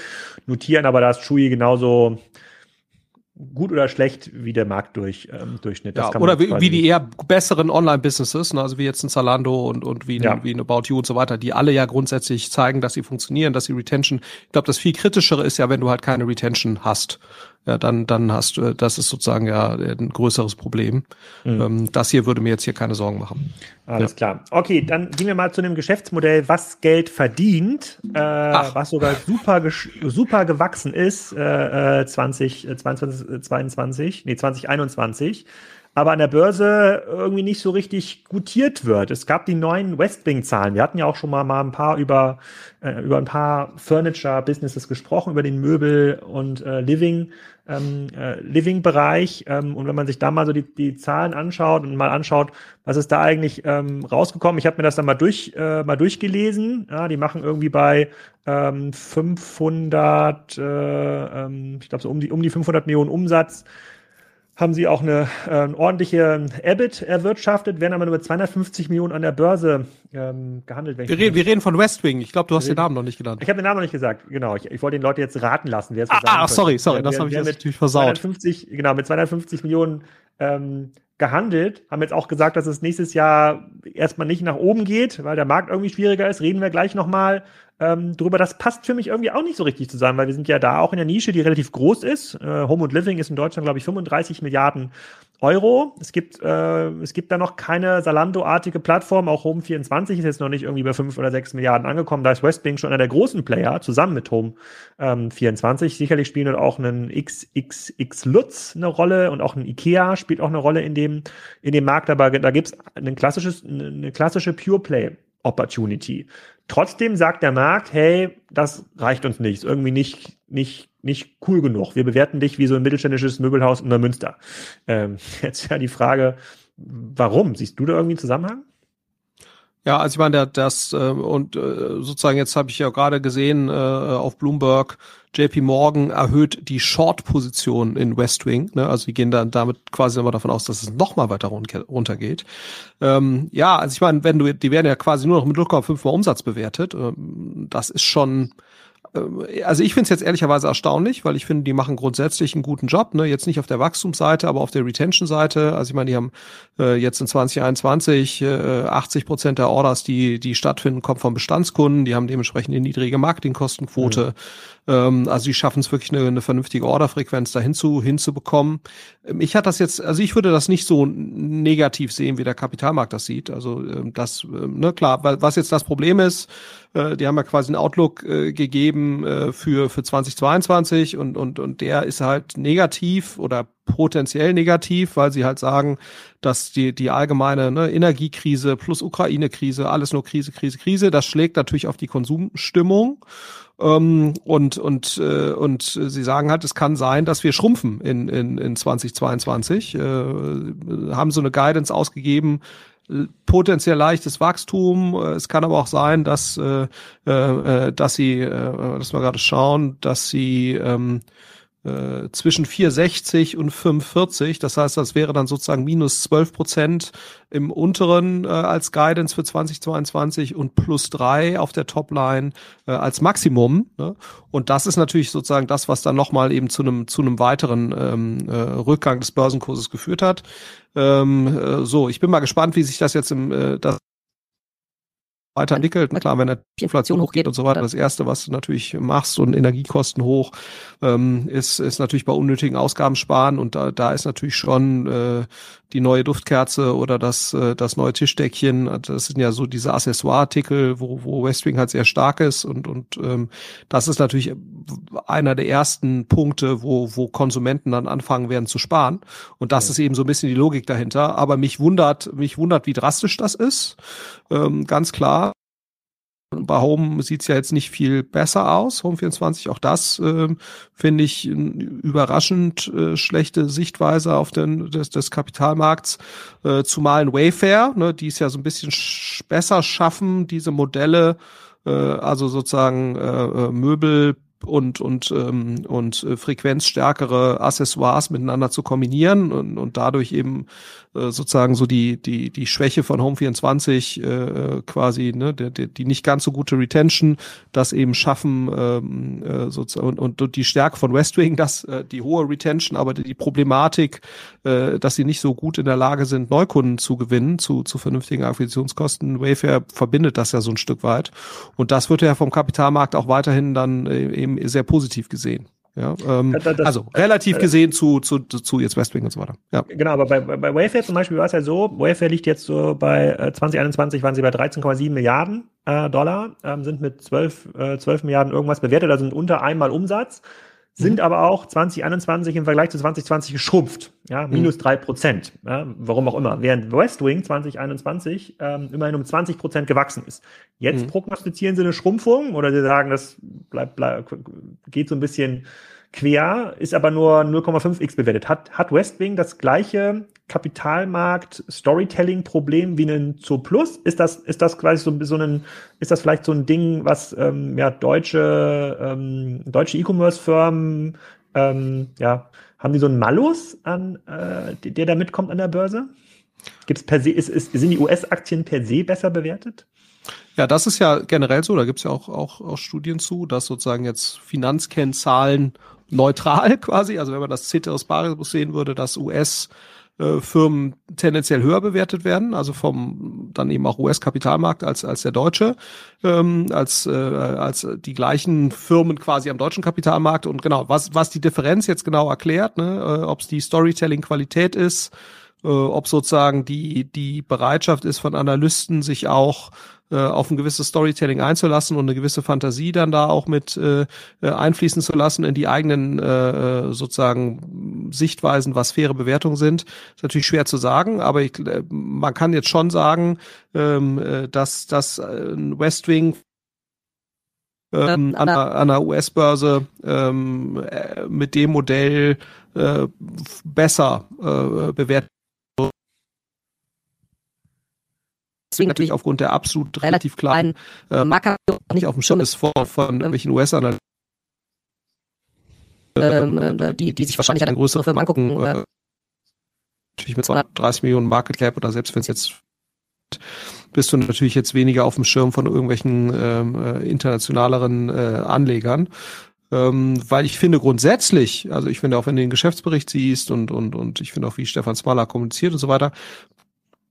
notieren, aber da ist Chewy genauso gut oder schlecht wie der Marktdurchschnitt. Ähm, Durchschnitt. ja, oder wie, wie, die eher besseren Online-Businesses, ne, also wie jetzt ein Zalando und, und wie, ein, ja. wie ein About You und so weiter, die alle ja grundsätzlich zeigen, dass sie funktionieren, dass sie Retention, ich glaube, das viel kritischere ist ja, wenn du halt keine Retention hast ja, dann, dann hast du, das ist sozusagen ja ein größeres Problem. Mhm. Ähm, das hier würde mir jetzt hier keine Sorgen machen. Alles ja. klar. Okay, dann gehen wir mal zu einem Geschäftsmodell, was Geld verdient, äh, was sogar super, super gewachsen ist, äh, 20, 22, 22, nee, 2021 aber an der Börse irgendwie nicht so richtig gutiert wird. Es gab die neuen Westwing-Zahlen. Wir hatten ja auch schon mal, mal ein paar über, äh, über ein paar Furniture-Businesses gesprochen, über den Möbel- und äh, Living, ähm, äh, Living-Bereich. Ähm, und wenn man sich da mal so die, die Zahlen anschaut und mal anschaut, was ist da eigentlich ähm, rausgekommen? Ich habe mir das dann mal durch äh, mal durchgelesen. Ja, die machen irgendwie bei ähm, 500, äh, ähm, ich glaube so um die um die 500 Millionen Umsatz haben sie auch eine äh, ordentliche EBIT erwirtschaftet, werden aber nur mit 250 Millionen an der Börse ähm, gehandelt. Wir reden, wir reden von Westwing. Ich glaube, du hast den Namen noch nicht genannt. Ich habe den Namen noch nicht gesagt. Genau. Ich, ich wollte den Leuten jetzt raten lassen, wer es ah, ah, sorry, sorry, das habe ich jetzt natürlich versaut. 250, genau, mit 250 Millionen ähm, gehandelt, haben jetzt auch gesagt, dass es nächstes Jahr erstmal nicht nach oben geht, weil der Markt irgendwie schwieriger ist. Reden wir gleich nochmal ähm, drüber. Das passt für mich irgendwie auch nicht so richtig zusammen, weil wir sind ja da auch in der Nische, die relativ groß ist. Äh, Home and Living ist in Deutschland, glaube ich, 35 Milliarden Euro. Es gibt, äh, es gibt da noch keine Salando-artige Plattform. Auch Home24 ist jetzt noch nicht irgendwie bei 5 oder 6 Milliarden angekommen. Da ist Westwing schon einer der großen Player, zusammen mit Home24. Ähm, Sicherlich spielen dort auch einen XXX Lutz eine Rolle und auch ein Ikea spielt auch eine Rolle in dem, in dem Markt. Aber da gibt es ein klassisches, eine klassische Pure Play Opportunity. Trotzdem sagt der Markt, hey, das reicht uns nicht, ist irgendwie nicht, nicht, nicht cool genug. Wir bewerten dich wie so ein mittelständisches Möbelhaus in der Münster. Ähm, jetzt ja die Frage, warum? Siehst du da irgendwie einen Zusammenhang? Ja, also ich meine, das äh, und äh, sozusagen jetzt habe ich ja gerade gesehen äh, auf Bloomberg, JP Morgan erhöht die Short-Position in West Wing. Ne? Also die gehen dann damit quasi immer davon aus, dass es noch mal weiter runtergeht. Ähm, ja, also ich meine, wenn du, die werden ja quasi nur noch mit 0,5 mal Umsatz bewertet. Ähm, das ist schon also ich finde es jetzt ehrlicherweise erstaunlich, weil ich finde, die machen grundsätzlich einen guten Job. Ne? Jetzt nicht auf der Wachstumsseite, aber auf der Retention-Seite. Also ich meine, die haben äh, jetzt in 2021 äh, 80 Prozent der Orders, die die stattfinden, kommen von Bestandskunden. Die haben dementsprechend eine niedrige Marketingkostenquote. Mhm. Ähm, also die schaffen es wirklich eine, eine vernünftige Orderfrequenz dahin zu, hinzubekommen. Ähm, ich hatte das jetzt, also ich würde das nicht so negativ sehen, wie der Kapitalmarkt das sieht. Also ähm, das, ähm, ne, klar, was jetzt das Problem ist, äh, die haben ja quasi einen Outlook äh, gegeben äh, für, für 2022 und, und, und der ist halt negativ oder potenziell negativ, weil sie halt sagen, dass die, die allgemeine ne, Energiekrise plus Ukraine-Krise, alles nur Krise, Krise, Krise, das schlägt natürlich auf die Konsumstimmung. Ähm, und, und, äh, und sie sagen halt, es kann sein, dass wir schrumpfen in, in, in 2022. Äh, haben so eine Guidance ausgegeben, potenziell leichtes Wachstum. Es kann aber auch sein, dass, äh, äh, dass sie, äh, dass wir gerade schauen, dass sie ähm, äh, zwischen 460 und 45. Das heißt, das wäre dann sozusagen minus 12 Prozent im unteren äh, als Guidance für 2022 und plus drei auf der Topline äh, als Maximum. Ne? Und das ist natürlich sozusagen das, was dann nochmal eben zu einem zu einem weiteren ähm, äh, Rückgang des Börsenkurses geführt hat. Ähm, äh, so, ich bin mal gespannt, wie sich das jetzt im äh, das weiterentwickelt. Und klar, wenn die Inflation hochgeht und so weiter, das Erste, was du natürlich machst und Energiekosten hoch, ähm, ist, ist natürlich bei unnötigen Ausgaben sparen. Und da, da ist natürlich schon äh, die neue Duftkerze oder das, äh, das neue Tischdeckchen. Das sind ja so diese Accessoire-Artikel, wo, wo Westwing halt sehr stark ist. Und, und ähm, das ist natürlich einer der ersten Punkte, wo, wo Konsumenten dann anfangen werden zu sparen. Und das ja. ist eben so ein bisschen die Logik dahinter. Aber mich wundert, mich wundert, wie drastisch das ist. Ähm, ganz klar. Bei Home sieht's ja jetzt nicht viel besser aus. Home 24, auch das äh, finde ich überraschend äh, schlechte Sichtweise auf den des, des Kapitalmarkts. Äh, zumal in Wayfair, ne, die es ja so ein bisschen sch besser schaffen, diese Modelle, äh, also sozusagen äh, äh Möbel und und ähm, und äh, frequenzstärkere Accessoires miteinander zu kombinieren und, und dadurch eben äh, sozusagen so die die die Schwäche von Home 24 äh, quasi ne der, die nicht ganz so gute Retention das eben schaffen ähm, äh, sozusagen und, und die Stärke von Westwing das äh, die hohe Retention aber die Problematik äh, dass sie nicht so gut in der Lage sind Neukunden zu gewinnen zu zu vernünftigen Akquisitionskosten. Wayfair verbindet das ja so ein Stück weit. Und das wird ja vom Kapitalmarkt auch weiterhin dann äh, eben sehr positiv gesehen ja, ähm, das, also relativ äh, gesehen zu, zu, zu jetzt Westwing und so weiter. Ja. Genau, aber bei, bei Wayfair zum Beispiel war es ja so, Wayfair liegt jetzt so bei äh, 2021 waren sie bei 13,7 Milliarden äh, Dollar, ähm, sind mit 12, äh, 12 Milliarden irgendwas bewertet, also sind unter einmal Umsatz, sind mhm. aber auch 2021 im Vergleich zu 2020 geschrumpft, ja, minus drei mhm. Prozent, ja, warum auch immer, während Westwing 2021 ähm, immerhin um 20 Prozent gewachsen ist. Jetzt mhm. prognostizieren sie eine Schrumpfung oder sie sagen, das bleibt, bleibt geht so ein bisschen quer, ist aber nur 0,5x bewertet. Hat, hat Westwing das gleiche Kapitalmarkt-Storytelling-Problem wie ein Zoo Plus? Ist das, ist das quasi so, so ein, ist das vielleicht so ein Ding, was ähm, ja, deutsche, ähm, deutsche E-Commerce-Firmen, ähm, ja, haben die so einen Malus an, äh, der da mitkommt an der Börse? Gibt's per se, ist, ist, sind die US-Aktien per se besser bewertet? Ja, das ist ja generell so, da gibt's ja auch, auch, auch Studien zu, dass sozusagen jetzt Finanzkennzahlen neutral quasi, also wenn man das Ceteris Paribus sehen würde, dass US äh, Firmen tendenziell höher bewertet werden, also vom dann eben auch US-Kapitalmarkt als als der deutsche, ähm, als äh, als die gleichen Firmen quasi am deutschen Kapitalmarkt. Und genau was was die Differenz jetzt genau erklärt, ne, äh, ob es die Storytelling-Qualität ist, äh, ob sozusagen die die Bereitschaft ist von Analysten sich auch äh, auf ein gewisses Storytelling einzulassen und eine gewisse Fantasie dann da auch mit äh, äh, einfließen zu lassen in die eigenen äh, äh, sozusagen Sichtweisen, was faire Bewertungen sind. Ist natürlich schwer zu sagen, aber ich, man kann jetzt schon sagen, ähm, äh, dass das äh, Westwing ähm, an, der, an der US-Börse ähm, äh, mit dem Modell äh, besser äh, bewertet deswegen natürlich aufgrund der absolut relativ kleinen äh, Marker nicht auf dem Schirm ist von, von irgendwelchen US-Analysten, ähm, äh, die, die sich wahrscheinlich eine größere Firma angucken. Äh, natürlich mit 230 Millionen Market Cap oder selbst wenn es jetzt bist du natürlich jetzt weniger auf dem Schirm von irgendwelchen ähm, äh, internationaleren äh, Anlegern. Ähm, weil ich finde grundsätzlich, also ich finde auch, wenn du den Geschäftsbericht siehst und, und, und ich finde auch, wie Stefan Smaller kommuniziert und so weiter,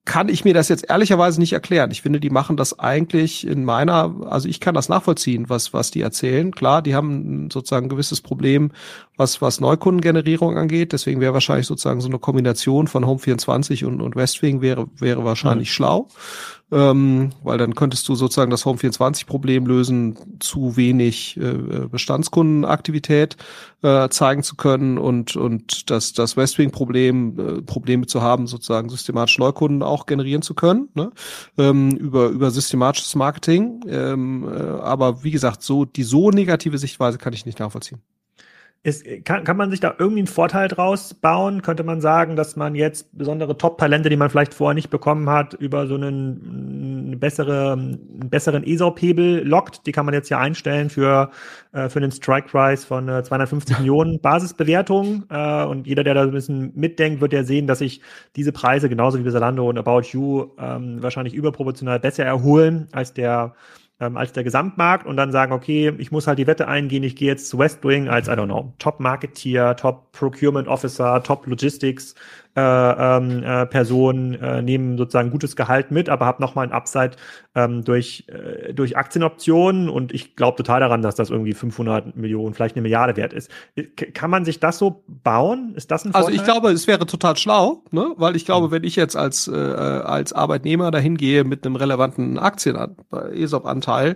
kann ich mir das jetzt ehrlicherweise nicht erklären. Ich finde, die machen das eigentlich in meiner, also ich kann das nachvollziehen, was, was die erzählen. Klar, die haben sozusagen ein gewisses Problem, was, was Neukundengenerierung angeht. Deswegen wäre wahrscheinlich sozusagen so eine Kombination von Home24 und, und Westwing wäre, wäre wahrscheinlich mhm. schlau ähm, weil dann könntest du sozusagen das Home 24 Problem lösen, zu wenig äh, Bestandskundenaktivität äh, zeigen zu können und und das das Westwing Problem äh, Probleme zu haben, sozusagen systematisch Neukunden auch generieren zu können, ne? ähm, über über systematisches Marketing. Ähm, äh, aber wie gesagt, so die so negative Sichtweise kann ich nicht nachvollziehen. Ist, kann, kann man sich da irgendwie einen Vorteil draus bauen? Könnte man sagen, dass man jetzt besondere Top-Talente, die man vielleicht vorher nicht bekommen hat, über so einen, eine bessere, einen besseren ESOP-Hebel lockt? Die kann man jetzt ja einstellen für, äh, für einen Strike-Price von äh, 250 Millionen Basisbewertung. Äh, und jeder, der da ein bisschen mitdenkt, wird ja sehen, dass sich diese Preise genauso wie bei Zalando und About You ähm, wahrscheinlich überproportional besser erholen als der ähm, als der Gesamtmarkt und dann sagen, okay, ich muss halt die Wette eingehen, ich gehe jetzt zu Westwing als, I don't know, Top Marketeer, Top Äh, ähm, äh, Person äh, nehmen sozusagen gutes Gehalt mit, aber habe nochmal ein Upside ähm, durch, äh, durch Aktienoptionen und ich glaube total daran, dass das irgendwie 500 Millionen, vielleicht eine Milliarde wert ist. Kann man sich das so bauen? Ist das ein Vorteil? Also ich glaube, es wäre total schlau, ne? weil ich glaube, wenn ich jetzt als, äh, als Arbeitnehmer dahin gehe mit einem relevanten Aktien ESOP-Anteil,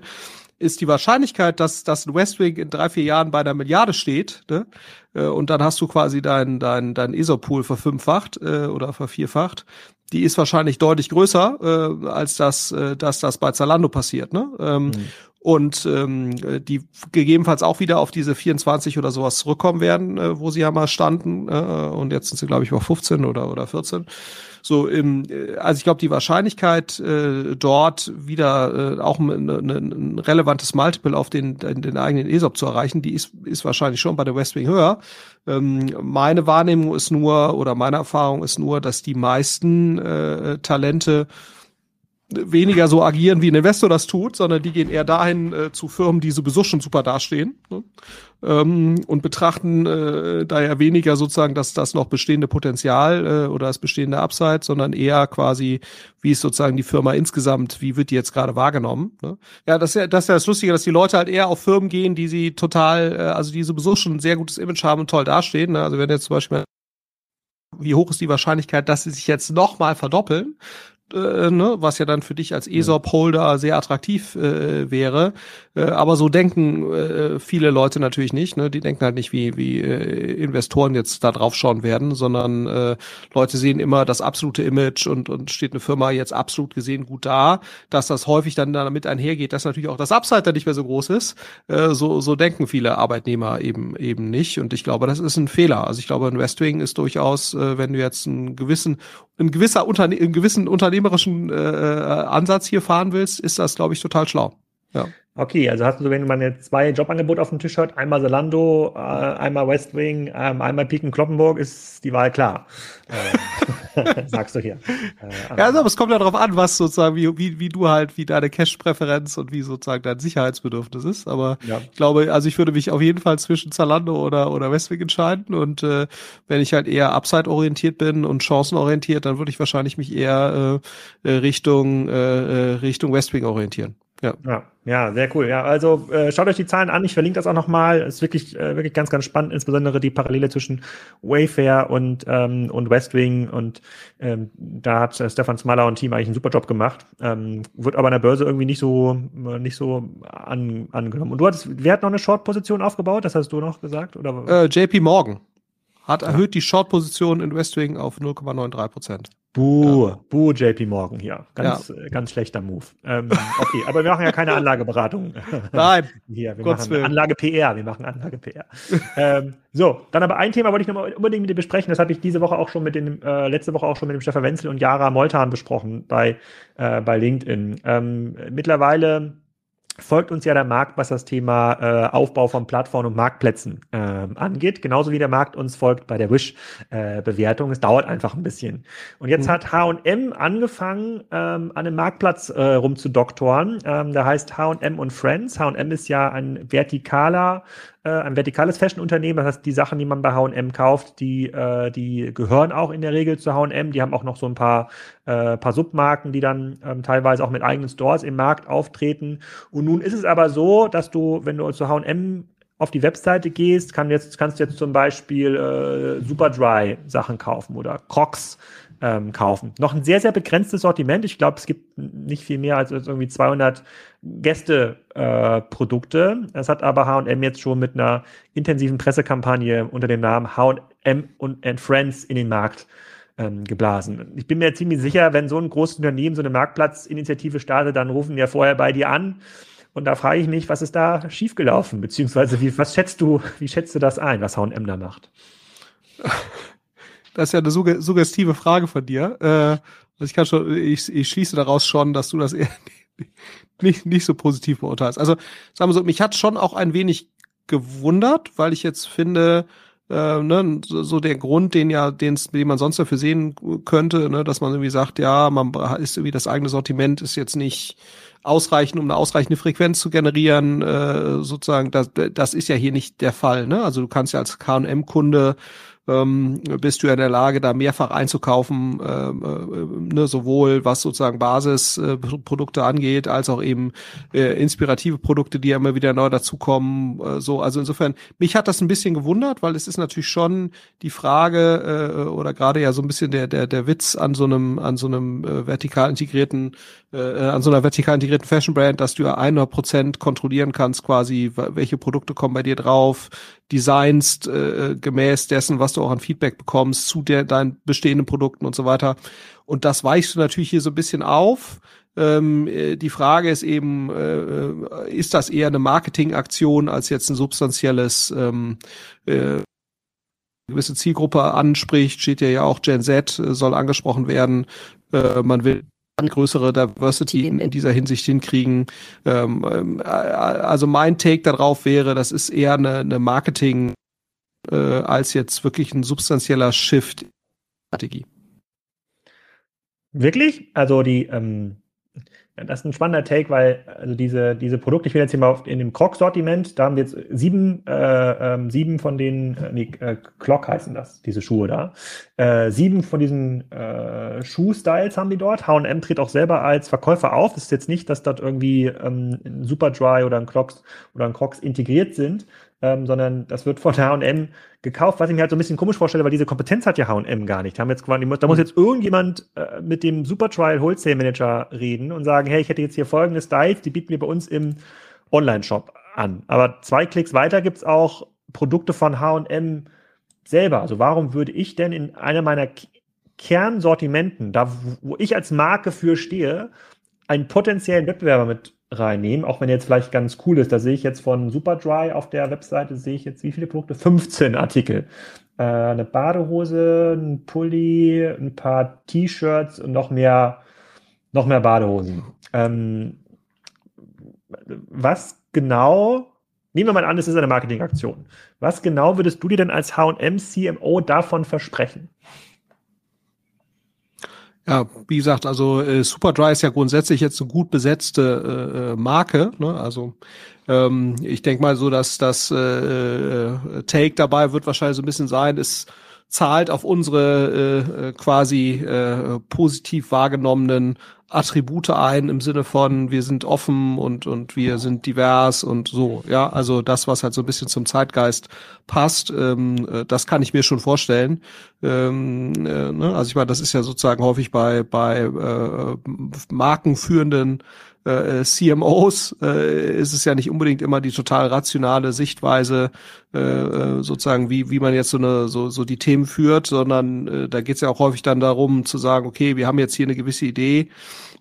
ist die Wahrscheinlichkeit, dass, dass ein Westwing in drei, vier Jahren bei einer Milliarde steht, ne? Äh, und dann hast du quasi dein, dein, dein ESOP-Pool verfünffacht äh, oder vervierfacht, die ist wahrscheinlich deutlich größer, äh, als das, äh, dass das bei Zalando passiert. Ne? Ähm, mhm und ähm, die gegebenenfalls auch wieder auf diese 24 oder sowas zurückkommen werden, äh, wo sie ja mal standen. Äh, und jetzt sind sie, glaube ich, bei 15 oder, oder 14. So im, äh, also ich glaube, die Wahrscheinlichkeit, äh, dort wieder äh, auch ein, ein, ein relevantes Multiple auf den, den, den eigenen ESOP zu erreichen, die ist, ist wahrscheinlich schon bei der Westwing höher. Ähm, meine Wahrnehmung ist nur, oder meine Erfahrung ist nur, dass die meisten äh, Talente weniger so agieren, wie ein Investor das tut, sondern die gehen eher dahin äh, zu Firmen, die sowieso schon super dastehen ne? ähm, und betrachten äh, daher weniger sozusagen das, das noch bestehende Potenzial äh, oder das bestehende Upside, sondern eher quasi, wie ist sozusagen die Firma insgesamt, wie wird die jetzt gerade wahrgenommen. Ne? Ja, das ist ja, das ist ja das Lustige, dass die Leute halt eher auf Firmen gehen, die sie total, äh, also die sowieso schon ein sehr gutes Image haben und toll dastehen. Ne? Also wenn jetzt zum Beispiel wie hoch ist die Wahrscheinlichkeit, dass sie sich jetzt nochmal verdoppeln? Äh, ne, was ja dann für dich als ESOP-Holder sehr attraktiv äh, wäre. Äh, aber so denken äh, viele Leute natürlich nicht. Ne? Die denken halt nicht, wie, wie äh, Investoren jetzt da drauf schauen werden, sondern äh, Leute sehen immer das absolute Image und, und steht eine Firma jetzt absolut gesehen gut da, dass das häufig dann damit einhergeht, dass natürlich auch das Upside dann nicht mehr so groß ist. Äh, so, so denken viele Arbeitnehmer eben eben nicht. Und ich glaube, das ist ein Fehler. Also ich glaube, ein Westwing ist durchaus, äh, wenn du jetzt einen gewissen, ein gewisser Unterne einen gewissen unternehmerischen äh, äh, Ansatz hier fahren willst, ist das, glaube ich, total schlau. Ja. Okay, also hast du, wenn man jetzt zwei Jobangebote auf dem Tisch hat, einmal Zalando, äh, einmal Westwing, ähm, einmal Piken Kloppenburg, ist die Wahl klar. Äh, sagst du hier. Äh, ja, also, aber es kommt ja darauf an, was sozusagen, wie, wie, wie du halt, wie deine Cash-Präferenz und wie sozusagen dein Sicherheitsbedürfnis ist. Aber ja. ich glaube, also ich würde mich auf jeden Fall zwischen Zalando oder, oder Westwing entscheiden. Und äh, wenn ich halt eher Upside-orientiert bin und chancenorientiert, dann würde ich wahrscheinlich mich eher äh, Richtung, äh, Richtung Westwing orientieren. Ja. ja. ja, sehr cool. Ja, also äh, schaut euch die Zahlen an. Ich verlinke das auch nochmal. Ist wirklich, äh, wirklich ganz, ganz spannend, insbesondere die Parallele zwischen Wayfair und, ähm, und Westwing. Und ähm, da hat äh, Stefan Smaller und Team eigentlich einen super Job gemacht. Ähm, wird aber an der Börse irgendwie nicht so, nicht so an, angenommen. Und du hattest, wer hat noch eine Short-Position aufgebaut? Das hast du noch gesagt? Oder? Äh, JP Morgan hat erhöht die Short-Position in Westwing auf 0,93 Prozent. Buh, ja. buh, JP Morgan hier. Ganz, ja. äh, ganz schlechter Move. Ähm, okay, aber wir machen ja keine Anlageberatung. Nein. hier, wir Gottes machen Anlage PR. Wir machen Anlage PR. ähm, so, dann aber ein Thema wollte ich nochmal unbedingt mit dir besprechen. Das habe ich diese Woche auch schon mit dem, äh, letzte Woche auch schon mit dem Stefan Wenzel und Jara Moltan besprochen bei, äh, bei LinkedIn. Ähm, mittlerweile folgt uns ja der Markt, was das Thema äh, Aufbau von Plattformen und Marktplätzen äh, angeht. Genauso wie der Markt uns folgt bei der Wish-Bewertung. Äh, es dauert einfach ein bisschen. Und jetzt mhm. hat H&M angefangen, ähm, an einem Marktplatz äh, rumzudoktoren. Ähm, da heißt H&M und Friends. H&M ist ja ein vertikaler äh, ein vertikales Fashion-Unternehmen. Das heißt, die Sachen, die man bei H&M kauft, die, äh, die gehören auch in der Regel zu H&M. Die haben auch noch so ein paar, äh, paar Submarken, die dann ähm, teilweise auch mit eigenen Stores im Markt auftreten. Und nun ist es aber so, dass du, wenn du zu H&M auf die Webseite gehst, kann jetzt, kannst du jetzt zum Beispiel äh, Superdry Sachen kaufen oder Crocs ähm, kaufen. Noch ein sehr, sehr begrenztes Sortiment. Ich glaube, es gibt nicht viel mehr als irgendwie 200 Gästeprodukte. Äh, das hat aber H&M jetzt schon mit einer intensiven Pressekampagne unter dem Namen H&M und Friends in den Markt ähm, geblasen. Ich bin mir ziemlich sicher, wenn so ein großes Unternehmen so eine Marktplatzinitiative startet, dann rufen die ja vorher bei dir an. Und da frage ich mich, was ist da schiefgelaufen? Beziehungsweise, wie, was schätzt du, wie schätzt du das ein, was H&M da macht? Das ist ja eine suggestive Frage von dir. Äh, also ich kann schon, ich, ich schließe daraus schon, dass du das eher nicht, nicht so positiv beurteilst. Also sagen wir so, mich hat schon auch ein wenig gewundert, weil ich jetzt finde, äh, ne, so, so der Grund, den ja, den, den man sonst dafür sehen könnte, ne, dass man irgendwie sagt, ja, man ist irgendwie das eigene Sortiment ist jetzt nicht ausreichend, um eine ausreichende Frequenz zu generieren, äh, sozusagen, das, das ist ja hier nicht der Fall. Ne? Also du kannst ja als KM-Kunde ähm, bist du ja in der Lage, da mehrfach einzukaufen, äh, äh, ne, sowohl was sozusagen Basisprodukte äh, angeht, als auch eben äh, inspirative Produkte, die ja immer wieder neu dazukommen. Äh, so, also insofern, mich hat das ein bisschen gewundert, weil es ist natürlich schon die Frage äh, oder gerade ja so ein bisschen der der der Witz an so einem an so einem äh, vertikal integrierten äh, an so einer vertikal integrierten Fashion Brand, dass du ja 100 Prozent kontrollieren kannst, quasi welche Produkte kommen bei dir drauf, designst äh, gemäß dessen, was du auch an Feedback bekommst zu der, deinen bestehenden Produkten und so weiter. Und das weichst du natürlich hier so ein bisschen auf. Ähm, äh, die Frage ist eben, äh, ist das eher eine Marketingaktion als jetzt ein substanzielles ähm, äh, gewisse Zielgruppe anspricht, steht ja ja auch Gen Z äh, soll angesprochen werden. Äh, man will größere Diversity in, dieser Hinsicht hinkriegen. Ähm, also mein Take darauf wäre, das ist eher eine, eine Marketing äh, als jetzt wirklich ein substanzieller Shift Strategie. Wirklich? Also die ähm, das ist ein spannender Take, weil also diese, diese Produkte, ich bin jetzt hier mal in dem Croc-Sortiment, da haben wir jetzt sieben, äh, ähm, sieben von den, äh, nee, äh, Clock heißen das, diese Schuhe da. Äh, sieben von diesen äh, Schuh-Styles haben die dort. H&M tritt auch selber als Verkäufer auf. Es ist jetzt nicht, dass dort irgendwie ähm, ein Superdry oder ein Clocks oder ein Crocs integriert sind, ähm, sondern das wird von H&M gekauft, was ich mir halt so ein bisschen komisch vorstelle, weil diese Kompetenz hat ja H&M gar nicht. Da, haben jetzt, da muss mhm. jetzt irgendjemand äh, mit dem Supertrial Wholesale Manager reden und sagen, hey, ich hätte jetzt hier folgende Styles, die bieten wir bei uns im Online-Shop an. Aber zwei Klicks weiter gibt's auch Produkte von H&M selber. Also warum würde ich denn in einer meiner Kernsortimenten, da wo ich als Marke für stehe, einen potenziellen Wettbewerber mit reinnehmen, auch wenn jetzt vielleicht ganz cool ist. Da sehe ich jetzt von Superdry auf der Webseite, sehe ich jetzt wie viele Produkte? 15 Artikel. Äh, eine Badehose, ein Pulli, ein paar T-Shirts und noch mehr, noch mehr Badehosen. Ähm, was genau, nehmen wir mal an, es ist eine Marketingaktion. Was genau würdest du dir denn als H&M CMO davon versprechen? Ja, wie gesagt, also äh, Superdry ist ja grundsätzlich jetzt eine gut besetzte äh, äh Marke. Ne? Also ähm, ich denke mal so, dass das äh, äh, Take dabei wird wahrscheinlich so ein bisschen sein, ist zahlt auf unsere äh, äh, quasi äh, positiv wahrgenommenen Attribute ein im Sinne von wir sind offen und und wir sind divers und so ja also das was halt so ein bisschen zum Zeitgeist passt ähm, äh, das kann ich mir schon vorstellen ähm, äh, ne? also ich meine das ist ja sozusagen häufig bei bei äh, markenführenden äh, CMOs äh, ist es ja nicht unbedingt immer die total rationale Sichtweise, äh, äh, sozusagen, wie, wie man jetzt so eine, so, so die Themen führt, sondern äh, da geht es ja auch häufig dann darum zu sagen, okay, wir haben jetzt hier eine gewisse Idee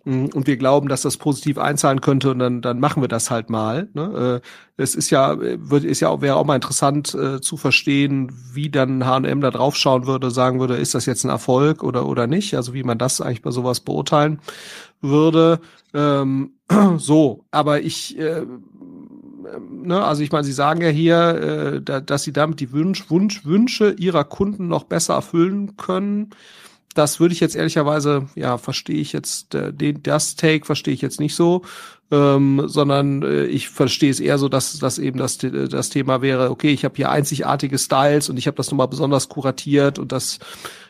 mm, und wir glauben, dass das positiv einzahlen könnte und dann, dann machen wir das halt mal. Ne? Äh, es ist ja, wird, ist ja auch, wäre auch mal interessant äh, zu verstehen, wie dann H&M da drauf schauen würde, sagen würde, ist das jetzt ein Erfolg oder, oder nicht? Also wie man das eigentlich bei sowas beurteilen würde. Ähm, so, aber ich, äh, ne, also ich meine, Sie sagen ja hier, äh, da, dass Sie damit die Wunsch, Wunsch, Wünsche Ihrer Kunden noch besser erfüllen können. Das würde ich jetzt ehrlicherweise, ja, verstehe ich jetzt, äh, den, das Take verstehe ich jetzt nicht so, ähm, sondern äh, ich verstehe es eher so, dass das eben das, das Thema wäre, okay, ich habe hier einzigartige Styles und ich habe das nochmal besonders kuratiert und das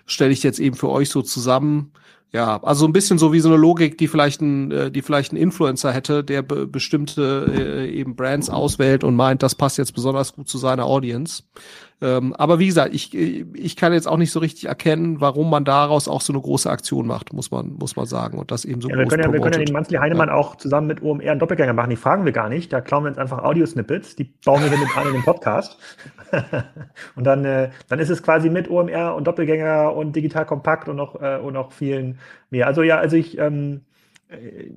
stelle ich jetzt eben für euch so zusammen. Ja, also ein bisschen so wie so eine Logik, die vielleicht ein, äh, die vielleicht ein Influencer hätte, der be bestimmte äh, eben Brands auswählt und meint, das passt jetzt besonders gut zu seiner Audience. Ähm, aber wie gesagt, ich, ich kann jetzt auch nicht so richtig erkennen, warum man daraus auch so eine große Aktion macht, muss man, muss man sagen. Und das eben so ja, wir können ja, wir können ja den Manfred Heinemann ja. auch zusammen mit OMR einen Doppelgänger machen. Die fragen wir gar nicht. Da klauen wir uns einfach Audio-Snippets. Die bauen wir mit an in den Podcast. und dann, äh, dann ist es quasi mit OMR und Doppelgänger und digital kompakt und noch, äh, und noch vielen mehr. Also ja, also ich, ähm, äh,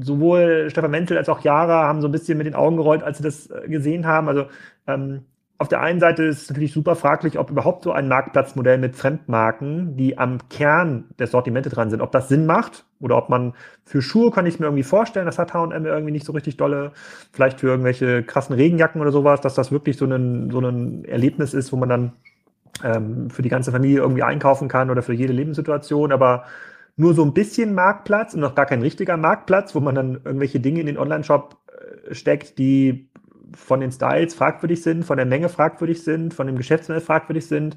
sowohl Stefan Menzel als auch Jara haben so ein bisschen mit den Augen gerollt, als sie das äh, gesehen haben. Also ähm, auf der einen Seite ist es natürlich super fraglich, ob überhaupt so ein Marktplatzmodell mit Fremdmarken, die am Kern der Sortimente dran sind, ob das Sinn macht oder ob man für Schuhe kann ich mir irgendwie vorstellen, das hat H&M irgendwie nicht so richtig dolle, vielleicht für irgendwelche krassen Regenjacken oder sowas, dass das wirklich so ein, so ein Erlebnis ist, wo man dann ähm, für die ganze Familie irgendwie einkaufen kann oder für jede Lebenssituation, aber nur so ein bisschen Marktplatz und noch gar kein richtiger Marktplatz, wo man dann irgendwelche Dinge in den Online-Shop äh, steckt, die von den Styles fragwürdig sind, von der Menge fragwürdig sind, von dem Geschäftsmodell fragwürdig sind.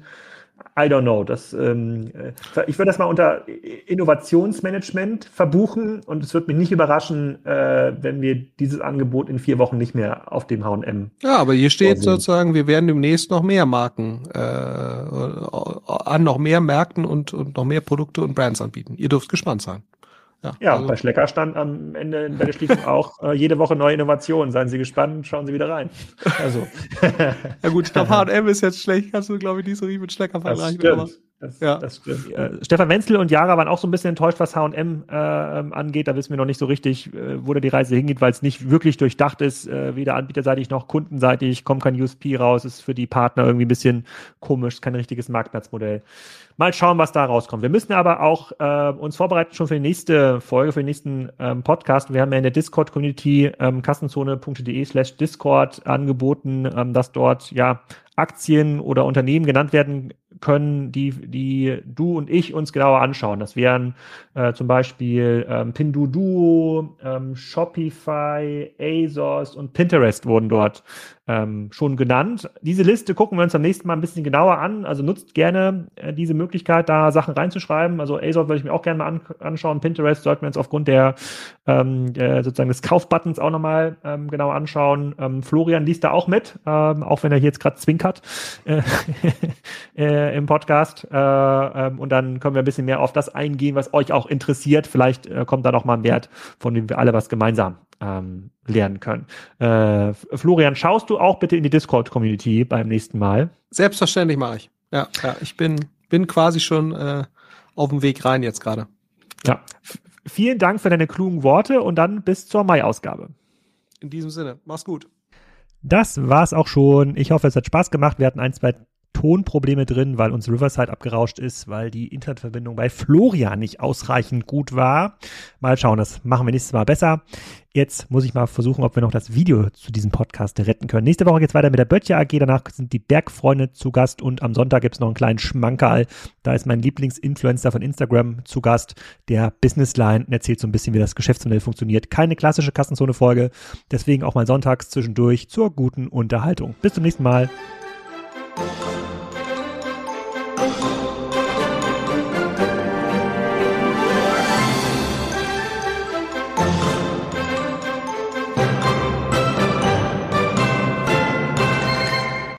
I don't know. Das, ähm, äh, ich würde das mal unter Innovationsmanagement verbuchen und es wird mich nicht überraschen, äh, wenn wir dieses Angebot in vier Wochen nicht mehr auf dem H&M. Ja, aber hier steht vorsehen. sozusagen, wir werden demnächst noch mehr Marken äh, an noch mehr Märkten und, und noch mehr Produkte und Brands anbieten. Ihr dürft gespannt sein. Ja, ja also. bei Schlecker stand am Ende bei der Schließung auch äh, jede Woche neue Innovationen. Seien Sie gespannt, schauen Sie wieder rein. Also. ja gut, ich glaube, H&M ist jetzt schlecht, kannst du, glaube ich, nicht so richtig mit Schlecker vergleichen. Das, ja. das stimmt. Äh, Stefan Wenzel und Jara waren auch so ein bisschen enttäuscht, was H&M äh, angeht. Da wissen wir noch nicht so richtig, äh, wo da die Reise hingeht, weil es nicht wirklich durchdacht ist, äh, weder anbieterseitig noch kundenseitig. Kommt kein USP raus, ist für die Partner irgendwie ein bisschen komisch, kein richtiges Marktplatzmodell. Mal schauen, was da rauskommt. Wir müssen aber auch äh, uns vorbereiten schon für die nächste Folge, für den nächsten ähm, Podcast. Wir haben ja in der Discord-Community ähm, kassenzone.de slash Discord angeboten, ähm, dass dort ja Aktien oder Unternehmen genannt werden können, die, die du und ich uns genauer anschauen. Das wären äh, zum Beispiel ähm, Pinduoduo, ähm, Shopify, ASOS und Pinterest wurden dort ähm, schon genannt. Diese Liste gucken wir uns am nächsten Mal ein bisschen genauer an. Also nutzt gerne äh, diese Möglichkeit, da Sachen reinzuschreiben. Also ASOS würde ich mir auch gerne mal an, anschauen. Pinterest sollten wir uns aufgrund der, ähm, der sozusagen des Kaufbuttons auch nochmal ähm, genauer anschauen. Ähm, Florian liest da auch mit, ähm, auch wenn er hier jetzt gerade zwinkert äh, äh, im Podcast. Äh, ähm, und dann können wir ein bisschen mehr auf das eingehen, was euch auch interessiert. Vielleicht äh, kommt da noch mal ein Wert, von dem wir alle was gemeinsam ähm, lernen können. Äh, Florian, schaust du auch bitte in die Discord-Community beim nächsten Mal? Selbstverständlich mache ich. Ja, ja, ich bin, bin quasi schon äh, auf dem Weg rein jetzt gerade. Ja. Vielen Dank für deine klugen Worte und dann bis zur Mai-Ausgabe. In diesem Sinne, mach's gut. Das war's auch schon. Ich hoffe, es hat Spaß gemacht. Wir hatten ein, zwei Tonprobleme drin, weil uns Riverside abgerauscht ist, weil die Internetverbindung bei Florian nicht ausreichend gut war. Mal schauen, das machen wir nächstes Mal besser. Jetzt muss ich mal versuchen, ob wir noch das Video zu diesem Podcast retten können. Nächste Woche geht's weiter mit der Böttcher AG. Danach sind die Bergfreunde zu Gast und am Sonntag gibt's noch einen kleinen Schmankerl. Da ist mein Lieblingsinfluencer von Instagram zu Gast, der Businessline und erzählt so ein bisschen, wie das Geschäftsmodell funktioniert. Keine klassische Kassenzone-Folge. Deswegen auch mal sonntags zwischendurch zur guten Unterhaltung. Bis zum nächsten Mal.